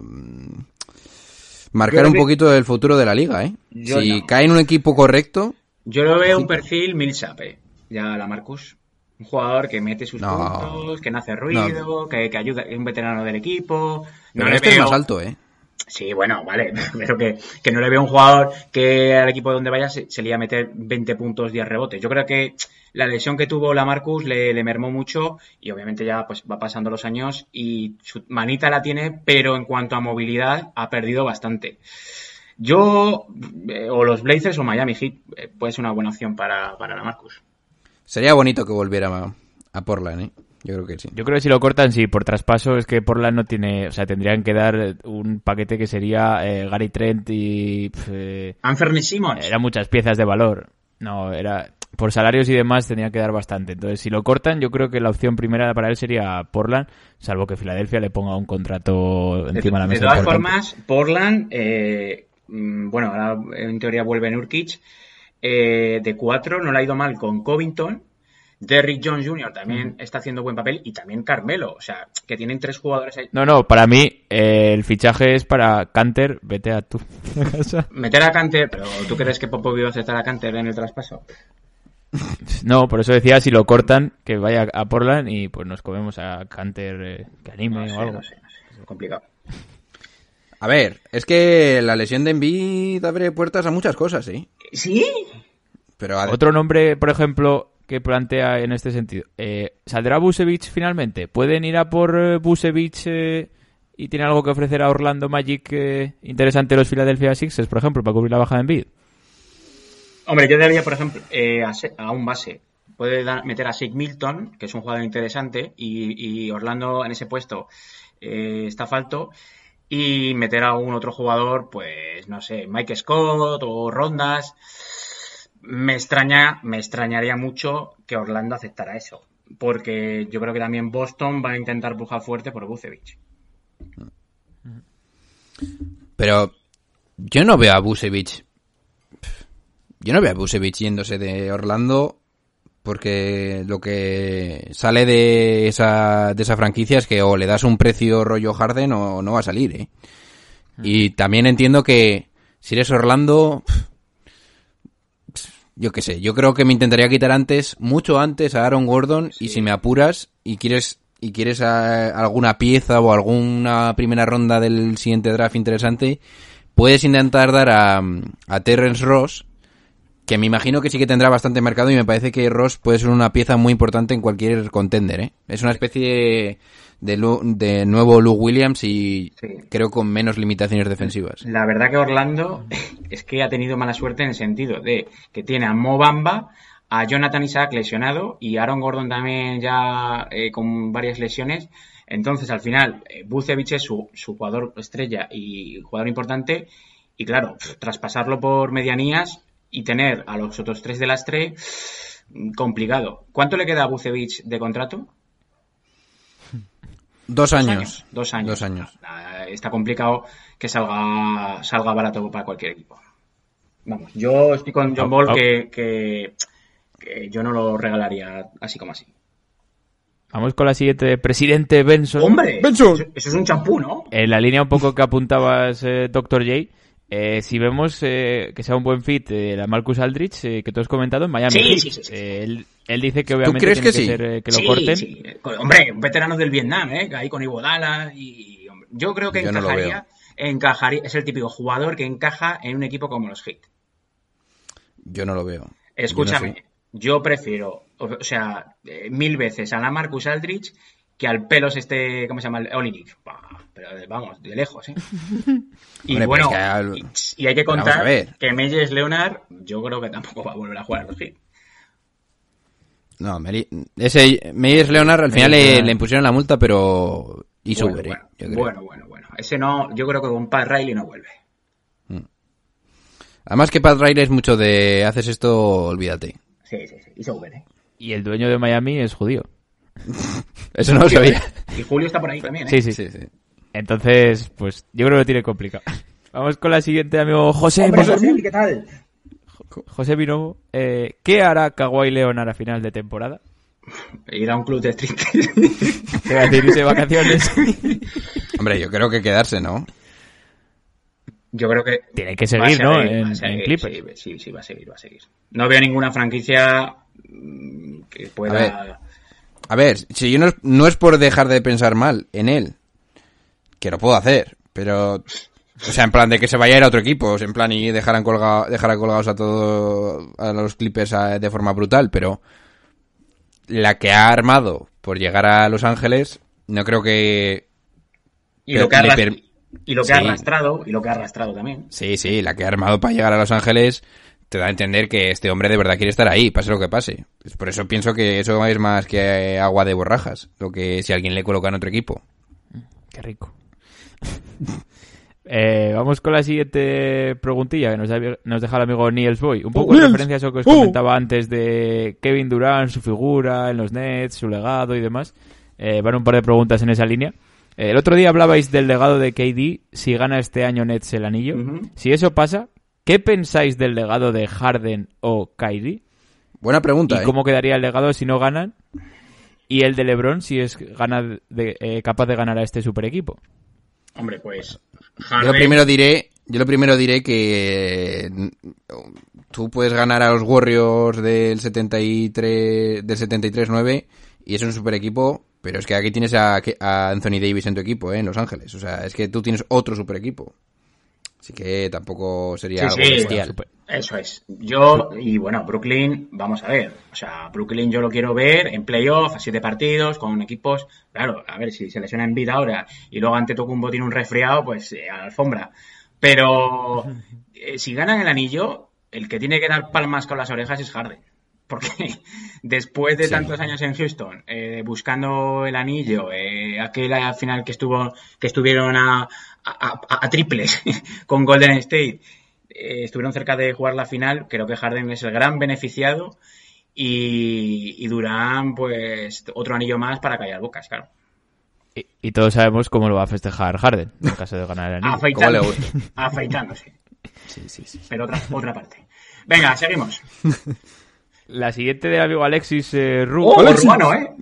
marcar un que- poquito el futuro de la liga, ¿eh? Yo si no. cae en un equipo correcto, Yo lo veo un perfil Millsap, eh, ya la Marcus. Un jugador que mete sus No. puntos, que no hace ruido, que, que ayuda, es un veterano del equipo. No pero le este es veo- más alto, ¿eh? Sí, bueno, vale, (laughs) pero que, que no le veo un jugador que al equipo donde vaya se, le iba a meter 20 puntos 10 rebotes. Yo creo que la lesión que tuvo la Marcus le, le mermó mucho y obviamente ya pues va pasando los años y su manita la tiene, pero en cuanto a movilidad ha perdido bastante. Yo, eh, o los Blazers o Miami Heat, eh, puede ser una buena opción para, para la Marcus. Sería bonito que volviera a, a Portland, ¿eh? Yo creo que sí. Yo creo que si lo cortan, sí, por traspaso es que Portland no tiene. O sea, tendrían que dar un paquete que sería eh, Gary Trent y. eh, Anthony Simmons. eran muchas piezas de valor. No, era. Por salarios y demás tendría que dar bastante. Entonces, si lo cortan, yo creo que la opción primera para él sería Portland, salvo que Filadelfia le ponga un contrato De, encima de la de mesa. todas importante. formas, Portland, eh, mm, bueno, ahora en teoría vuelve Nurkic, eh, de cuatro no le ha ido mal con Covington, Derrick Jones Jr. también está haciendo buen papel y también Carmelo, o sea, que tienen tres jugadores ahí. No, no, para mí eh, el fichaje es para Canter, vete a tu (laughs) casa. Meter a Canter, pero ¿tú crees que Popovich va a aceptar a Canter en el traspaso? No, por eso decía si lo cortan, que vaya a Portland y pues nos comemos a Canter eh, que anime No sé, o algo. no sé, no sé, es complicado. A ver, es que la lesión de Embiid abre puertas a muchas cosas, ¿eh? ¿Sí? Pero a- Otro nombre, por ejemplo, que plantea en este sentido. Eh, ¿Saldrá Busevich finalmente? ¿Pueden ir a por eh, Busevich eh, y tiene algo que ofrecer a Orlando Magic eh, interesante los Philadelphia Sixers, por ejemplo, para cubrir la baja de Embiid? Hombre, yo daría, por ejemplo, eh, a, a un base. Puede dar- meter a Sig Milton, que es un jugador interesante, y, y Orlando en ese puesto eh, está falto. Y meter a un otro jugador, pues, no sé, Mike Scott o Rondas. Me extraña, me extrañaría mucho que Orlando aceptara eso. Porque yo creo que también Boston va a intentar pujar fuerte por Bucevic. Pero yo no veo a Busevich. Yo no veo a Busevich yéndose de Orlando porque lo que sale de esa, de esa franquicia es que o le das un precio rollo Harden o no va a salir, ¿eh? Y también entiendo que si eres Orlando, yo qué sé, yo creo que me intentaría quitar antes, mucho antes a Aaron Gordon y si me apuras y quieres y quieres a- alguna pieza o alguna primera ronda del siguiente draft interesante, puedes intentar dar a, a Terrence Ross, que me imagino que sí que tendrá bastante mercado y me parece que Ross puede ser una pieza muy importante en cualquier contender, ¿eh? Es una especie de, de, Lu- de nuevo Lou Williams y Sí. creo con menos limitaciones defensivas. La verdad que Orlando (laughs) es que ha tenido mala suerte en el sentido de que tiene a Mo Bamba, a Jonathan Isaac lesionado y Aaron Gordon también ya eh, con varias lesiones. Entonces, al final, eh, Bucevic es su, su jugador estrella y jugador importante. Y claro, traspasarlo por medianías y tener a los otros tres de lastre, complicado. ¿Cuánto le queda a Bucevic de contrato? Dos años. Dos años. Dos años. Ah, Está complicado que salga, salga barato para cualquier equipo. Vamos, yo estoy con John Ball Ah, ah. que, que, que yo no lo regalaría así como así. Vamos con la siguiente, presidente Benson. ¡Hombre! Benson. Eso, eso es un champú, ¿no? En la línea un poco que apuntabas, eh, Dr. J, eh, si vemos eh, que sea un buen fit eh, la Marcus Aldrich, eh, que tú has comentado en Miami Sí, sí, sí, sí. Eh, él, él dice que obviamente crees tiene que sí? ser, eh, que lo corten. sí. Hombre, un veterano del Vietnam, ¿eh? Ahí con Iguodala y... hombre, yo creo que Yo no lo encajaría, encajaría... Es el típico jugador que encaja en un equipo como los Heat. Yo no lo veo. Yo no Escúchame, yo prefiero, o o sea, eh, mil veces a la Marcus Aldrich que al pelos este, ¿cómo se llama? Olinik. Pero de- vamos, de lejos, ¿eh? (laughs) Y Hombre, bueno, al- y, y hay que contar ver. que Meyers Leonard, yo creo que tampoco va a volver a jugar los. No, ese Meyers Leonard al final le, impusieron la multa, pero Y Bueno, sube, bueno, yo creo. bueno, bueno, bueno. Ese no, yo creo que con Pat Riley no vuelve. Además que Pat Riley es mucho de haces esto, olvídate. Sí, sí, sí. Y Sauber, ¿eh? Y el dueño de Miami es judío. (laughs) Eso no lo sabía. Y Julio está por ahí también, ¿eh? Sí, sí, Sí, sí. Entonces, pues yo creo que lo tiene complicado. (laughs) Vamos con la siguiente, amigo José. Hombre, José, ¿qué tal? José Vinovo. Eh, ¿Qué hará Kawhi Leonard a final de temporada? Ir a un club de striptease. (laughs) Te voy a decir, irse de vacaciones. (laughs) Hombre, yo creo que quedarse, ¿no? Yo creo que Tiene que a seguir, ¿no? seguir, En, a seguir, en Clippers. Sí, sí, sí, va a seguir, va a seguir. No veo ninguna franquicia mm, que pueda... A ver, si yo no, no es por dejar de pensar mal en él, que lo puedo hacer, pero... O sea, en plan de que se vaya a ir a otro equipo, o sea, en plan y dejaran, colga, dejaran colgados a todos a los Clippers a- de forma brutal, pero la que ha armado por llegar a Los Ángeles, no creo que... y lo que ha, le arras- per- y lo que ha arrastrado, y lo que ha arrastrado también. Sí, sí, la que ha armado para llegar a Los Ángeles te da a entender que este hombre de verdad quiere estar ahí, pase lo que pase. Por eso pienso que eso es más que agua de borrajas, lo que si alguien le coloca en otro equipo. Qué rico. (laughs) Eh, vamos con la siguiente preguntilla que nos, ha- nos deja el amigo Niels Boy. Un poco en referencia a eso que os comentaba antes de Kevin Durant, su figura en los Nets, su legado y demás. Eh, van un par de preguntas en esa línea. Eh, el otro día hablabais del legado de KD si gana este año Nets el anillo. Si eso pasa, ¿qué pensáis del legado de Harden o Kyrie? Buena pregunta, ¿Y ¿eh? cómo quedaría el legado si no ganan? Y el de LeBron si es gana de- eh, capaz de ganar a este super equipo. Hombre, pues... Yo lo primero diré, yo lo primero diré que mm, tú puedes ganar a los Warriors del 73 del 73-9 y es un super equipo, pero es que aquí tienes a, a Anthony Davis en tu equipo, ¿eh? en Los Ángeles. O sea, es que tú tienes otro super equipo. Así que tampoco sería Sí, algo Eso es. Yo, y bueno, Brooklyn, vamos a ver. O sea, Brooklyn yo lo quiero ver en playoff, a siete partidos, con equipos. Claro, a ver, si se lesiona en vida ahora y luego ante Tocumbo tiene un resfriado, pues eh, a la alfombra. Pero eh, si ganan el anillo, el que tiene que dar palmas con las orejas es Harden. Porque (laughs) después de Sí. tantos años en Houston, eh, buscando el anillo, eh, aquel al final que estuvo, que estuvieron a, a- a- a triples (laughs) con Golden State, eh, estuvieron cerca de jugar la final, creo que Harden es el gran beneficiado y, y Durán, pues, otro anillo más para callar bocas, claro. Y, y todos sabemos cómo lo va a festejar Harden en (laughs) caso de ganar el anillo. Afeitándose. ¿Cómo le Afeitándose. Sí, sí, sí. Pero otra, otra parte. Venga, seguimos. (laughs) La siguiente del amigo Alexis eh, Ru. Oh, Alexis. ¿eh?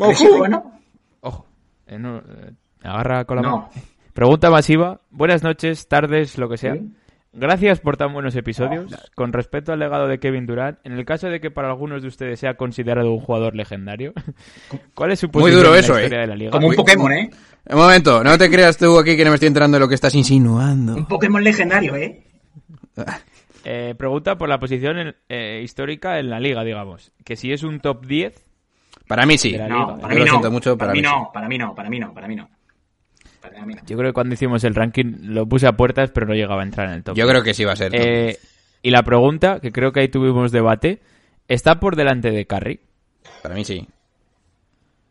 Ojo. Eh, no, eh, agarra con la No. mano. Pregunta masiva. Buenas noches, tardes, lo que sea. Sí. Gracias por tan buenos episodios. Con respecto al legado de Kevin Durant, en el caso de que para algunos de ustedes sea considerado un jugador legendario, (laughs) ¿cuál es su Muy posición duro en eso, la eh. historia de la liga? Como un Pokémon, ¿eh? Un momento, no te creas tú aquí que no me estoy enterando de lo que estás insinuando. Un Pokémon legendario, ¿eh? (laughs) Eh, pregunta por la posición en- eh, histórica en la liga, digamos. Que si es un top 10, Para mí sí. La No, para mí lo no. siento mucho, para para mí mí no, para mí no, para mí no, para mí no. Para mí no. yo creo que cuando hicimos el ranking lo puse a puertas, pero no llegaba a entrar en el top. Yo creo que sí va a ser. top. Eh, y la pregunta, que creo que ahí tuvimos debate, ¿está por delante de Curry? Para mí sí.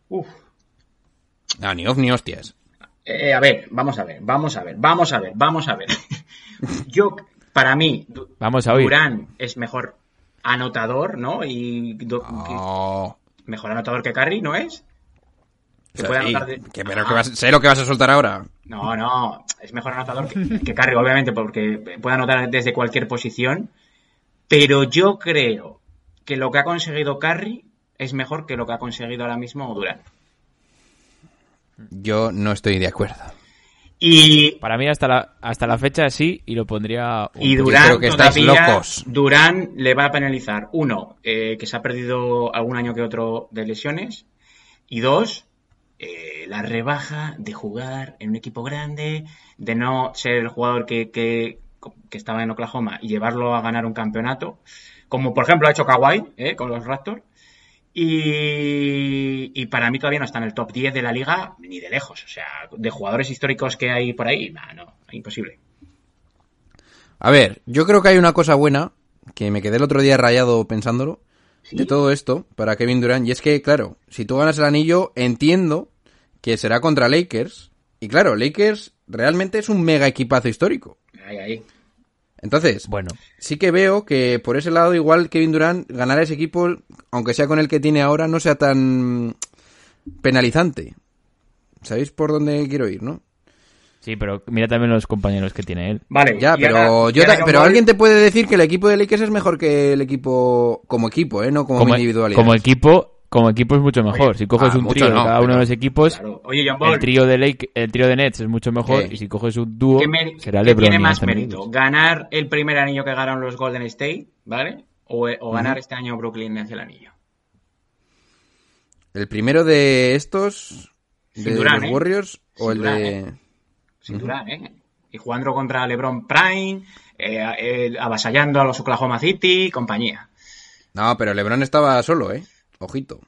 Uf. No, ni off ni hostias. Eh, a ver, vamos a ver, vamos a ver, vamos a ver, vamos a ver. (laughs) Yo, para mí, Vamos a oír. Durán es mejor anotador, ¿no? Y mejor anotador que Curry, ¿no es? O Que sea, puede sí, anotar de- que- pero Ah. que vas- sé lo que vas a soltar ahora. No, no, es mejor anotador que, que obviamente, porque puede anotar desde cualquier posición. Pero yo creo que lo que ha conseguido Curry es mejor que lo que ha conseguido ahora mismo Durán. Yo no estoy de acuerdo. Y, Para mí hasta la, hasta la fecha sí, y lo pondría... un y Durán creo que estáis locos. Durán le va a penalizar, uno, eh, que se ha perdido algún año que otro de lesiones. Y dos, eh, la rebaja de jugar en un equipo grande, de no ser el jugador que, que, que estaba en Oklahoma y llevarlo a ganar un campeonato, como por ejemplo ha hecho Kawhi eh, con los Raptors. Y, y para mí todavía no está en el top 10 de la liga ni de lejos. O sea, de jugadores históricos que hay por ahí, nah, no, imposible. A ver, yo creo que hay una cosa buena, que me quedé el otro día rayado pensándolo, de todo esto, para Kevin Durant, y es que, claro, si tú ganas el anillo, entiendo que será contra Lakers, Y claro, Lakers realmente es un mega equipazo histórico. Ahí, ahí. Entonces, Bueno, sí que veo que por ese lado igual Kevin Durant ganar a ese equipo, aunque sea con el que tiene ahora, no sea tan penalizante. ¿Sabéis por dónde quiero ir, no? sí, pero mira también los compañeros que tiene él. Vale. Ya, pero ahora- yo ta- pero alguien te puede decir que el equipo de Lakers es mejor que el equipo como equipo, ¿eh? No como, individualidad. como equipo, como equipo es mucho mejor. Oye, si coges ah, un trío de no, cada uno de los equipos, Claro. Oye, John Ball, el trío de Lake, el trío de Nets es mucho mejor ¿Qué? y si coges un dúo ¿qué, meri- será qué LeBron tiene y más Anthony mérito? ¿Ganar el primer anillo que ganaron los Golden State, ¿vale? O, o ganar este año Brooklyn Nets el anillo. El primero de estos, Sin de los ¿eh? Warriors, o Sin el de... ¿eh? Sin ¿eh? Y jugando contra LeBron Prime, eh, eh, avasallando a los Oklahoma City, compañía. No, pero LeBron estaba solo, ¿eh? Ojito.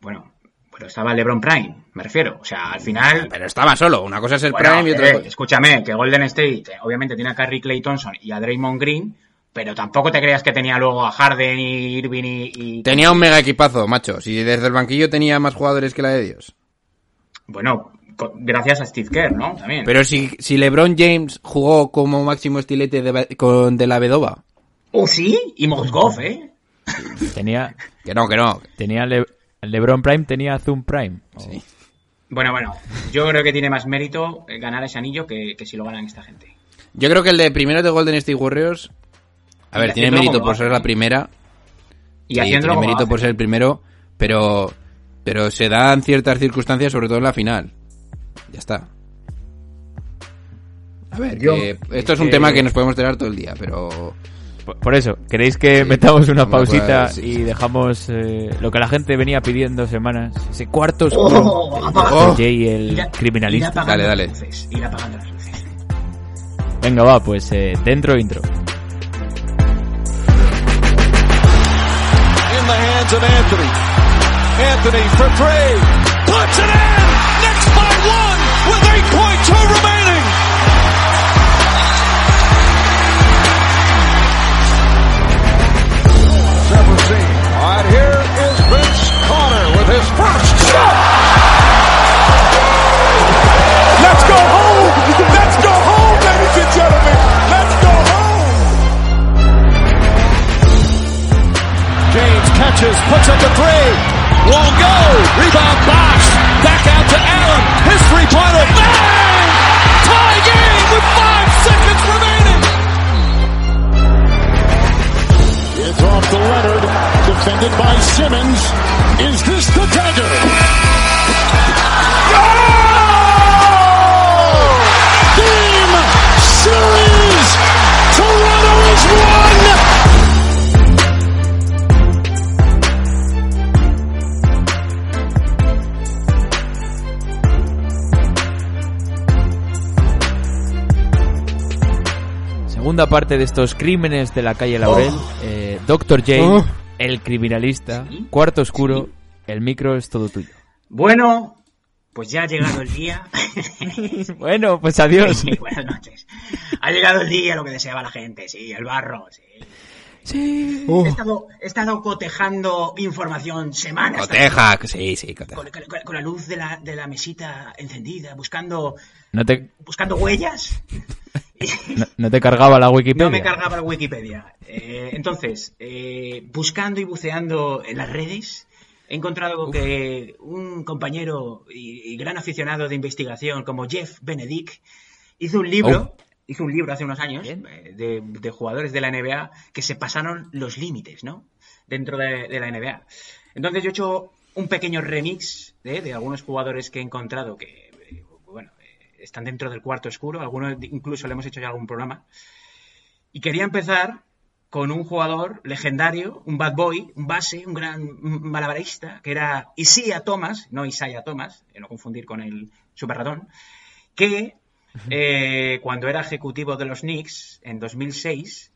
Bueno, pero estaba LeBron Prime, me refiero. O sea, al final. Pero estaba solo. Una cosa es el Bueno, Prime y otra eh, cosa... escúchame, que Golden State eh, obviamente tiene a Curry Clay Thompson y a Draymond Green, pero tampoco te creas que tenía luego a Harden y Irving y. y- Tenía un mega equipazo, macho. Si desde el banquillo tenía más jugadores que la de Dios. Bueno, gracias a Steve Kerr, ¿no? También. Pero si, si LeBron James jugó como máximo estilete de, con, de la Vedova. Oh, sí, y Mozgov, ¿eh? Tenía, Que no, que no. tenía Le- LeBron Prime, tenía Zoom Prime. Sí. Bueno, bueno, yo creo que tiene más mérito eh, ganar ese anillo que, que si lo ganan esta gente. Yo creo que el de primero de Golden State Warriors. A Y ver, tiene mérito por ser la primera. Y tiene mérito por ser el primero. Pero. Pero se dan ciertas circunstancias, sobre todo en la final. Ya está. A ver, Yo- esto es un que- tema que nos podemos tirar todo el día, pero. Por, eso, ¿queréis que metamos una no pausita acuerdo, sí, y sí. dejamos eh, lo que la gente venía pidiendo semanas? Ese cuarto oscuro. Oh, de apaga- Dr. J, el Ir a- ir criminalista. Dale, dale. las luces, ir apagando las luces. Venga, va, pues eh, dentro intro. in the hands of Anthony. Anthony for three. Puts it in. Knicks by one with 8.2 remaining. Seventeen. All right, here is Vince Carter with his first shot. Let's go home! Let's go home, ladies and gentlemen! Let's go home! James catches, puts up the three. Won't go. Rebound Bosch. Back out to Allen. His three-pointer. Bang! Tie game with five to Leonard. Defended by Simmons. Is this the dagger? Segunda parte de estos crímenes de la calle Laurel. Eh, Dr. J, Oh. el criminalista. Cuarto oscuro. El micro es todo tuyo. Bueno, pues ya ha llegado el día. (laughs) Bueno, pues adiós. Sí, (laughs) buenas noches. Ha llegado el día, lo que deseaba la gente, sí, el barro, sí. Sí. He, estado, he estado cotejando información semanas. Coteja, sí, sí, coteja. Con, con- con la luz de la, de la mesita encendida, buscando, No te, buscando huellas. (laughs) no, no te cargaba la Wikipedia. No me cargaba la Wikipedia. Eh, entonces, eh, buscando y buceando en las redes, he encontrado que un compañero y, y gran aficionado de investigación como Jeff Benedict hizo un libro, hizo un libro hace unos años eh, de, de jugadores de la NBA que se pasaron los límites, ¿no? Dentro de, de la NBA. Entonces yo he hecho un pequeño remix de, de algunos jugadores que he encontrado que, están dentro del cuarto oscuro. Algunos incluso le hemos hecho ya algún programa. Y quería empezar con un jugador legendario, un bad boy, un base, un gran malabarista, que era Isaiah Thomas, no Isaiah Thomas, eh, no confundir con el super ratón, que eh, cuando era ejecutivo de los Knicks en 2006,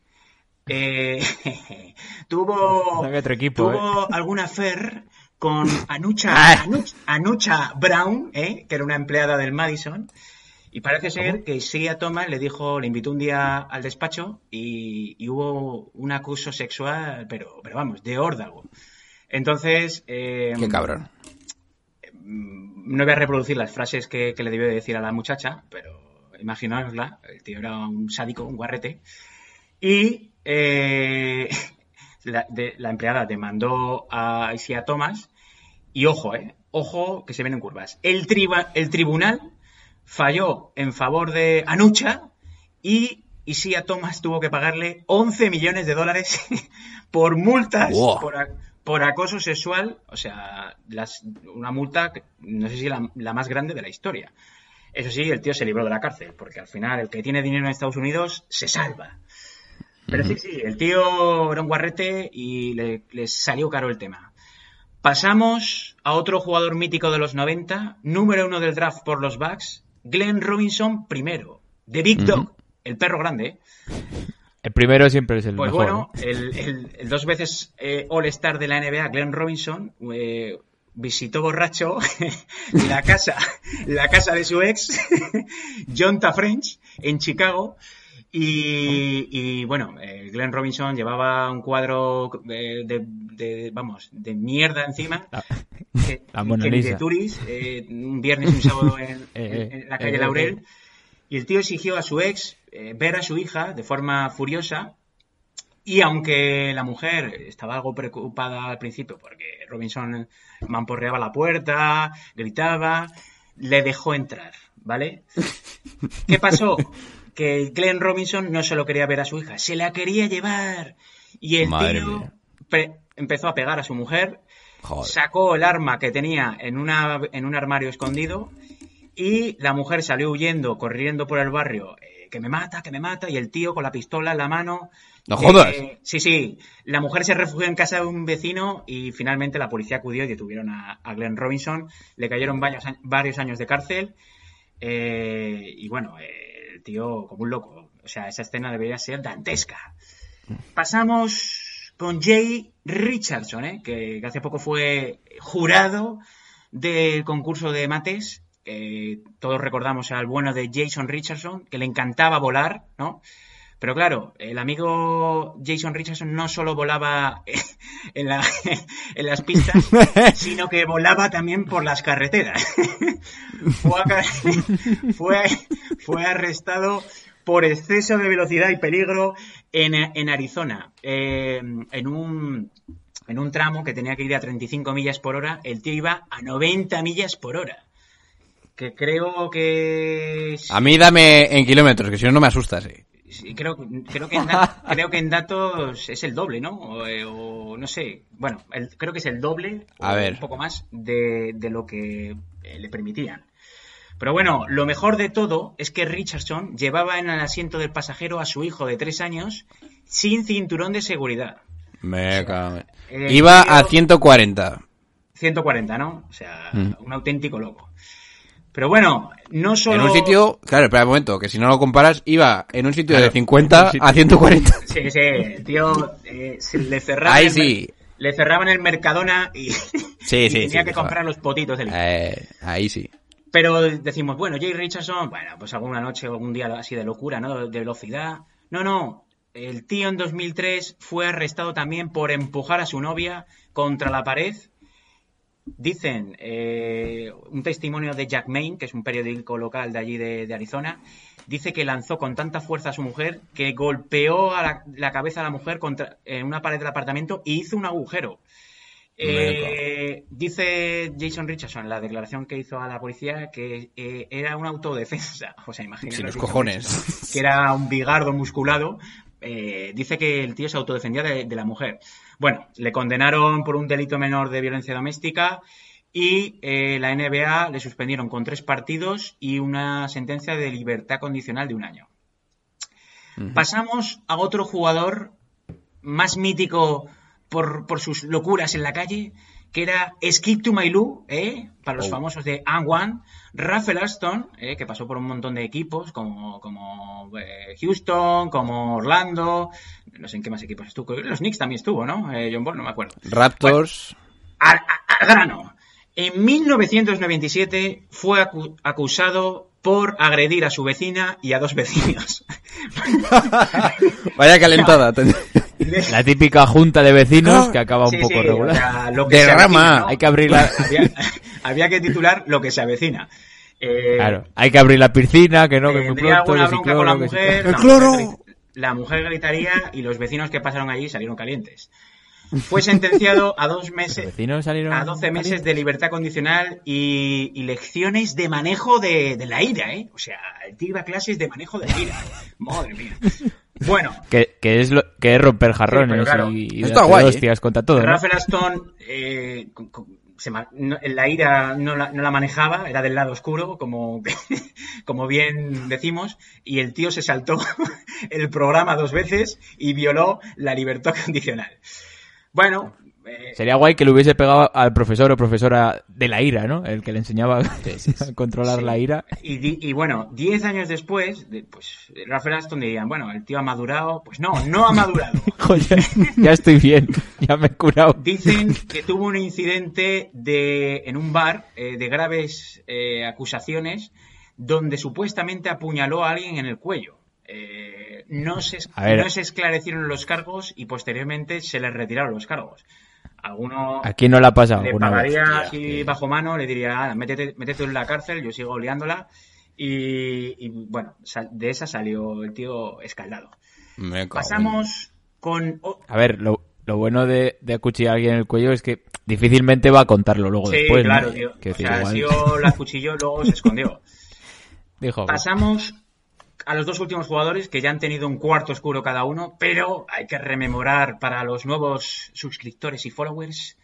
eh, (laughs) tuvo, equipo, tuvo alguna affair con (laughs) Anucha, Anuch- Anucha Brown, eh, que era una empleada del Madison, y parece ser que Sia Thomas le dijo, le invitó un día al despacho y, y hubo un acuso sexual, pero, pero vamos, de órdago. Entonces, eh, Qué cabrón. mm, no voy a reproducir las frases que, que le debió de decir a la muchacha, pero imaginaosla, el tío era un sádico, un guarrete. Y eh, (laughs) la, de- la empleada demandó a Isia Thomas y ojo, eh, ojo que se ven en curvas. El, triba- el tribunal falló en favor de Anucha y Isia Thomas tuvo que pagarle 11 millones de dólares (laughs) por multas Wow. por, a- por acoso sexual, o sea, las- una multa, no sé si la, la más grande de la historia. Eso sí, el tío se libró de la cárcel, porque al final el que tiene dinero en Estados Unidos se salva. Pero sí, sí, el tío era un guarrete y le, le salió caro el tema. Pasamos a otro jugador mítico de los 90, número uno del draft por los Bucks, Glenn Robinson primero, de Big Dog, el perro grande. ¿eh? El primero siempre es el Pues mejor. bueno, ¿no? el, el- el dos veces eh, All-Star de la NBA, Glenn Robinson, eh, visitó borracho (laughs) la casa, la casa de su ex, (laughs) John Ta French, en Chicago. Y, y, bueno, eh, Glenn Robinson llevaba un cuadro de, de- de- vamos, de mierda encima. (laughs) La- que, la que ni de. Turis, eh, un viernes y un sábado en, (laughs) Eh, en- en la calle eh, Laurel. eh. Y el tío exigió a su ex eh, ver a su hija de forma furiosa. Y aunque la mujer estaba algo preocupada al principio porque Robinson mamporreaba la puerta, gritaba, le dejó entrar, ¿vale? (laughs) ¿Qué pasó? Que Glenn Robinson no solo quería ver a su hija, se la quería llevar. Y el Madre tío empezó a pegar a su mujer, Joder. sacó el arma que tenía en, una, en un armario escondido y la mujer salió huyendo, corriendo por el barrio, eh, que me mata, que me mata, y el tío con la pistola en la mano. No eh, jodas. sí, sí. La mujer se refugió en casa de un vecino y finalmente la policía acudió y detuvieron a, a Glenn Robinson. Le cayeron varios, varios años de cárcel. eh, y bueno, eh, tío como un loco. O sea, esa escena debería ser dantesca. Pasamos con Jay Richardson, ¿eh? que, que hace poco fue jurado del concurso de mates. Eh, todos recordamos al bueno de Jason Richardson, que le encantaba volar, ¿no? Pero claro, el amigo Jason Richardson no solo volaba (laughs) en, la- (laughs) en las pistas, (laughs) sino que volaba también por las carreteras. (laughs) fue, a- fue, fue arrestado por exceso de velocidad y peligro en, en Arizona. Eh, en un en un tramo que tenía que ir a 35 millas por hora, el tío iba a 90 millas por hora. Que creo que... A mí dame en kilómetros, que si no, no me asustas. eh. Sí, creo, creo, que en (laughs) creo que en datos es el doble, ¿no? O, eh, o no sé. Bueno, el- creo que es el doble o A ver. un poco más de, de lo que eh, le permitían. Pero bueno, lo mejor de todo es que Richardson llevaba en el asiento del pasajero a su hijo de tres años sin cinturón de seguridad. Me cago Eh, Iba a 140. 140, ¿no? O sea, Mm. un auténtico loco. Pero bueno, no solo... En un sitio, claro, espera un momento, que si no lo comparas, iba en un sitio Claro, de 50 en un sitio- a 140. Sí, sí, el tío eh, le cerraban Ahí el sí. mer- le cerraban el Mercadona y, Sí, (laughs) y sí, tenía sí, que comprar los potitos del Eh, ahí sí. Pero decimos, bueno, Jay Richardson, bueno, pues alguna noche o algún día así de locura, ¿no? De velocidad. No, no. El tío en 2003 fue arrestado también por empujar a su novia contra la pared. Dicen eh, un testimonio de Jack Main, que es un periódico local de allí de, de Arizona, dice que lanzó con tanta fuerza a su mujer que golpeó a la, la cabeza a la mujer contra, en una pared del apartamento y hizo un agujero. Eh, dice Jason Richardson en la declaración que hizo a la policía que eh, era una autodefensa. (laughs) O sea, imagínate. Sin los cojones. Richardson, Que era un bigardo musculado. eh, dice que el tío se autodefendía de, de la mujer. Bueno, le condenaron por un delito menor de violencia doméstica y eh, la NBA le suspendieron con tres partidos y una sentencia de libertad condicional de un año. Pasamos a otro jugador más mítico por, por sus locuras en la calle, que era Skip to My Lou, ¿eh? para los Oh. famosos de And One, Rafael Aston, ¿eh? que pasó por un montón de equipos, como, como eh, Houston, como Orlando, no sé en qué más equipos estuvo, los Knicks también estuvo, ¿no? Eh, John Ball, no me acuerdo. Raptors. Al, a- al grano. En 1997 fue acu- acusado por agredir a su vecina y a dos vecinos. (laughs) Vaya calentada. (laughs) La típica junta de vecinos Ah, que acaba un Sí, poco sí, regular. o sea, lo que De se rama. avecina, ¿no? Hay que abrir la... (laughs) Había, había que titular lo que se avecina. Eh, Claro, hay que abrir la piscina, que no, que muy tendría pronto, que si con la cloro, que si- mujer. ¡El la cloro! mujer La mujer gritaría y los vecinos que pasaron allí salieron calientes. Fue sentenciado a dos (laughs) meses, vecinos salieron a 12 meses calientes. de libertad condicional y, y lecciones de manejo de, de la ira, ¿eh? O sea, el tío iba a clases de manejo de la ira. Madre mía. Bueno, (laughs) Que, que es lo, que es romper jarrones claro. y, y Está guay, ¿eh? hostias contra todo, ¿no? Rafael Aston, eh, con- con- se ma- no- la ira no la, no la manejaba, era del lado oscuro, como, (laughs) como bien decimos, y el tío se saltó (laughs) el programa dos veces y violó la libertad condicional. Bueno, eh, Sería guay que le hubiese pegado al profesor o profesora de la ira, ¿no? El que le enseñaba (laughs) a controlar la ira. y, y bueno, diez años después, de- pues Rafael Aston dirían, bueno, el tío ha madurado, pues no, no ha madurado. (laughs) Joder, ya estoy bien, ya me he curado. Dicen que tuvo un incidente de, en un bar eh, de graves eh, acusaciones donde supuestamente apuñaló a alguien en el cuello. Eh, no, se, no se esclarecieron los cargos y posteriormente se le retiraron los cargos. Alguno ¿A quién no le ha pasado le vez? pagaría Hostia, que- bajo mano, le diría, "Ah, métete, métete en la cárcel, yo sigo liándola. Y, y, bueno, sal- de esa salió el tío escaldado. Me Pasamos con... A ver, lo, lo bueno de, de acuchillar a alguien en el cuello es que difícilmente va a contarlo luego Sí, después, ¿no? claro, tío. O decir, sea, igual- si yo la cuchilló, luego se escondió. (laughs) Dijo, pues, Pasamos a los dos últimos jugadores que ya han tenido un cuarto oscuro cada uno, pero hay que rememorar para los nuevos suscriptores y followers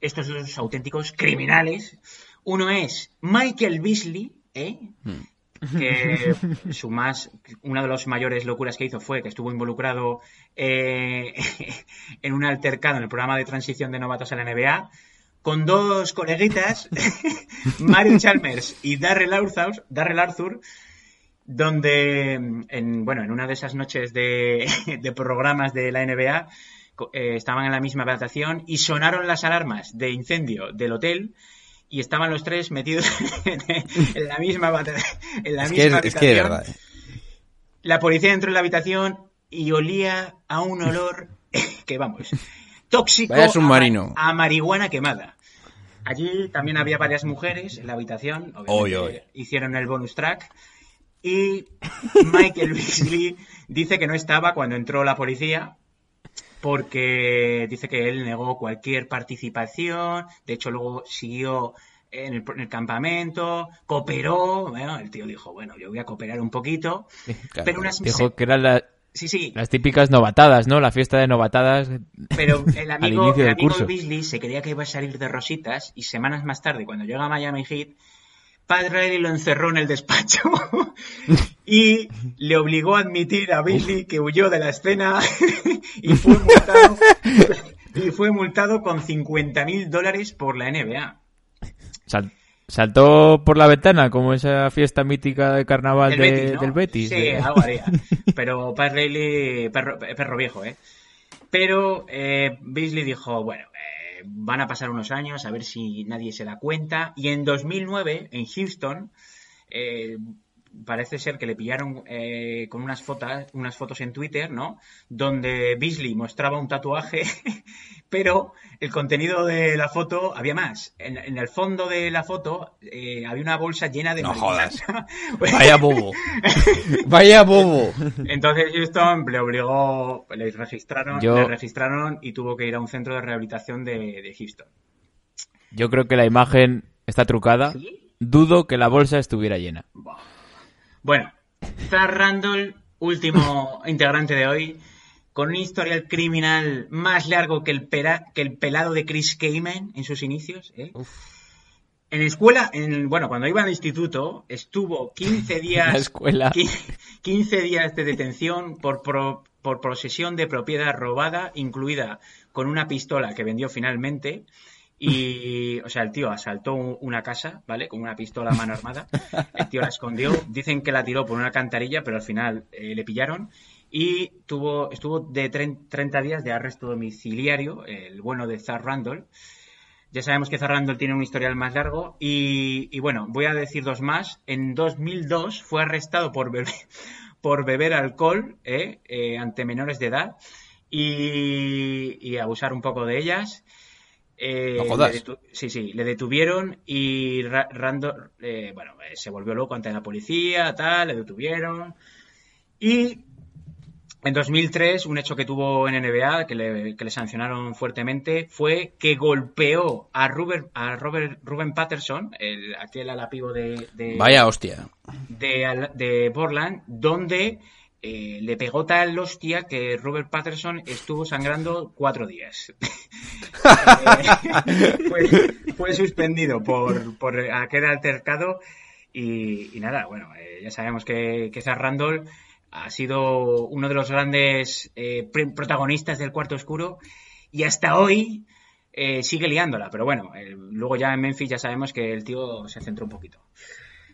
estos dos auténticos criminales. Uno es Michael Beasley, ¿eh? que (laughs) su más una de las mayores locuras que hizo fue que estuvo involucrado eh, (laughs) en un altercado en el programa de transición de novatos a la NBA con dos coleguitas, (laughs) Mario Chalmers y Darrell Arthur, Darrell Arthur donde en bueno en una de esas noches de, (laughs) de programas de la NBA eh, estaban en la misma habitación y sonaron las alarmas de incendio del hotel y estaban los tres metidos (laughs) en la misma en la Es misma que es, es que habitación. verdad. eh. La policía entró en la habitación y olía a un olor (laughs) que vamos, tóxico submarino. A, a marihuana quemada. Allí también había varias mujeres en la habitación, obviamente Oy, oy. hicieron el bonus track y Michael Beasley dice que no estaba cuando entró la policía porque dice que él negó cualquier participación, de hecho luego siguió en el, en el campamento, cooperó, bueno, el tío dijo, bueno, yo voy a cooperar un poquito, Claro. pero unas... dijo que eran la- Sí, sí, las típicas novatadas, ¿no? La fiesta de novatadas. pero (laughs) el amigo, inicio el del amigo curso. Beasley se creía que iba a salir de rositas y semanas más tarde, cuando llega a Miami Heat, Pat Riley lo encerró en el despacho (laughs) y le obligó a admitir a Beasley que huyó de la escena (laughs) y fue multado, y fue multado con 50 mil dólares por la NBA. Sal- saltó por la ventana como esa fiesta mítica de carnaval Del de- Betis, ¿no? del Betis. Sí, de- algo haría. Pero Pat Riley, perro, perro viejo, ¿eh? Pero eh, Beasley dijo, bueno, van a pasar unos años a ver si nadie se da cuenta. Y en 2009, en Houston, eh, parece ser que le pillaron eh, con unas fotos, unas fotos en Twitter, ¿no? Donde Beasley mostraba un tatuaje, (laughs) pero el contenido de la foto había más. En, en el fondo de la foto eh, había una bolsa llena de No marihuana. (laughs) Vaya bobo. Vaya bobo. Entonces Houston le obligó, le registraron, Yo- le registraron y tuvo que ir a un centro de rehabilitación de, de Houston. Yo creo que la imagen está trucada. ¿Sí? Dudo que la bolsa estuviera llena. Bueno, Zar Randall, último (laughs) integrante de hoy, con un historial criminal más largo que el, pera- que el pelado de Chris Kaman en sus inicios. ¿eh? En escuela, en, bueno, cuando iba al instituto, estuvo 15 (laughs) días, La escuela. qui- 15 días de detención por, pro- por posesión de propiedad robada, incluida con una pistola que vendió finalmente. Y, o sea, el tío asaltó un- una casa, ¿vale? Con una pistola a mano armada. El tío la escondió. Dicen que la tiró por una alcantarilla, pero al final eh, le pillaron. Y tuvo, estuvo de tren- 30 días de arresto domiciliario, el bueno de Zar Randall. Ya sabemos que Zar Randall tiene un historial más largo. Y, y bueno, voy a decir dos más. En 2002 fue arrestado por beber, (laughs) por beber alcohol ¿eh? Eh, ante menores de edad y, y abusar un poco de ellas. Eh, No jodas. sí, sí, le detuvieron y Ra- Randall, eh, bueno, eh, se volvió loco ante la policía, tal, le detuvieron. Y en 2003, un hecho que tuvo en NBA, que le, que le sancionaron fuertemente, fue que golpeó a, Ruben, a Robert, Ruben Patterson, el, aquel alapivo de, de, Vaya hostia. de, de Portland, donde eh, le pegó tal hostia que Robert Patterson estuvo sangrando cuatro días. (laughs) Eh, (laughs) fue, suspendido por, por aquel altercado y, nada, bueno, eh, ya sabemos que, que Randall ha sido uno de los grandes pr- protagonistas del cuarto oscuro y hasta hoy sigue liándola, pero bueno, luego ya en Memphis ya sabemos que el tío se centró un poquito.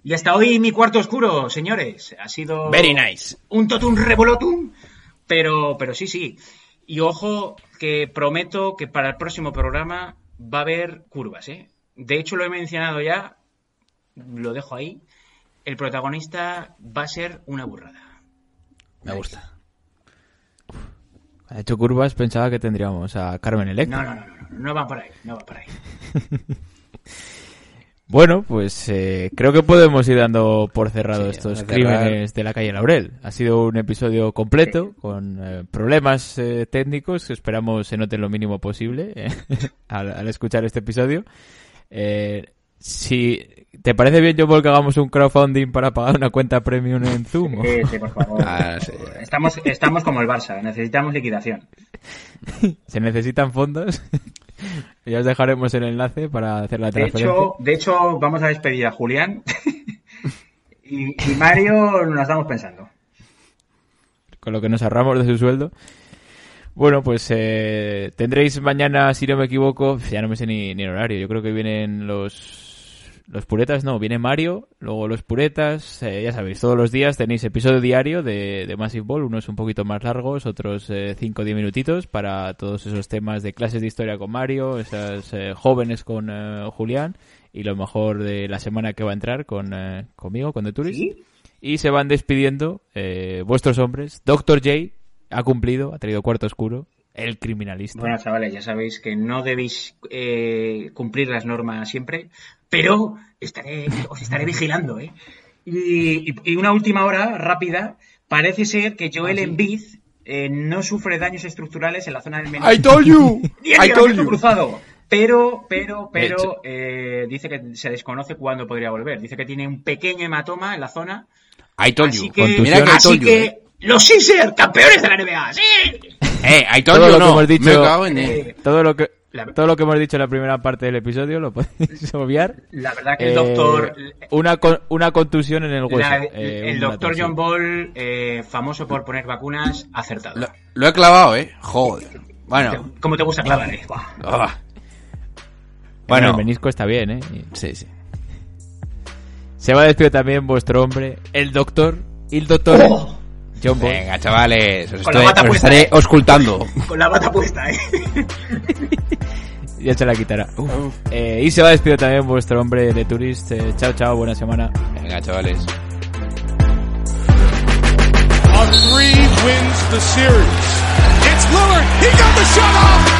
Y hasta hoy mi cuarto oscuro, señores, ha sido Very nice. un totum revolotum, pero, pero sí, sí. Y ojo que prometo que para el próximo programa va a haber curvas, ¿eh? De hecho lo he mencionado ya, lo dejo ahí. El protagonista va a ser una burrada. Me gusta. Ha hecho curvas, pensaba que tendríamos a Carmen Electra. No, no, no, no, no, no va por ahí, no va por ahí. (laughs) Bueno, pues eh, creo que podemos ir dando por cerrado Sí, estos crímenes de la calle Laurel. Ha sido un episodio completo con eh, problemas eh, técnicos que esperamos se noten lo mínimo posible eh, (laughs) al, al escuchar este episodio. Eh, si te parece bien, John que hagamos un crowdfunding para pagar una cuenta premium en Zoom. Sí, sí, por favor. Ah, sí. Estamos, estamos como el Barça, necesitamos liquidación. (laughs) Se necesitan fondos. (laughs) (laughs) ya os dejaremos el enlace para hacer la De transferencia. hecho, de hecho, vamos a despedir a Julián. (laughs) y, y Mario nos estamos pensando. con lo que nos ahorramos de su sueldo. Bueno, pues eh, tendréis mañana, si no me equivoco, ya no me sé ni, ni el horario, yo creo que vienen los los puretas, no, viene Mario, luego los puretas, eh, ya sabéis, todos los días tenéis episodio diario de, de Massive Ball, unos un poquito más largos, otros 5 o 10 minutitos para todos esos temas de clases de historia con Mario, esas eh, jóvenes con eh, Julián y lo mejor de la semana que va a entrar con eh, conmigo, con The Tourist. ¿Sí? Y se van despidiendo eh, vuestros hombres. Doctor J ha cumplido, ha traído cuarto oscuro. El criminalista. Bueno, chavales, ya sabéis que no debéis eh, cumplir las normas siempre, pero estaré, os estaré vigilando, ¿eh? Y, y- una última hora, rápida. Parece ser que Joel Embiid eh, no sufre daños estructurales en la zona del menisco. I told you. (laughs) I told you. cruzado. Pero, pero, pero, eh, dice que se desconoce cuándo podría volver. Dice que tiene un pequeño hematoma en la zona. I told Así you. que, Mira que I así told you. que eh. los Sixers, campeones de la NBA, ¡sí! Eh, (laughs) I told Todo you lo que hemos dicho- Me cago en él. Eh, Todo lo que La- todo lo que hemos dicho en la primera parte del episodio lo podéis (laughs) obviar. La verdad que el Eh, doctor... una con- una contusión en el hueso. la- eh, el una doctor. John Ball, eh, famoso por poner vacunas, acertado. Lo, lo he clavado, eh. Joder. Bueno. ¿Cómo te gusta clavar, eh? Ah. Bueno, Bueno. el menisco está bien, ¿eh? Y Sí, sí. Se va a despedir también vuestro hombre, el doctor, el doctor Oh. John. Venga, chavales. Os, estoy- os puesta, estaré eh. auscultando. (laughs) Con la bata puesta, eh. (laughs) Ya se la quitará. Eh, y se va a despedir también vuestro hombre de Tourist. Eh, chao, chao, buena semana. Venga, chavales. A three wins the series. It's Lillard. He got the shot off.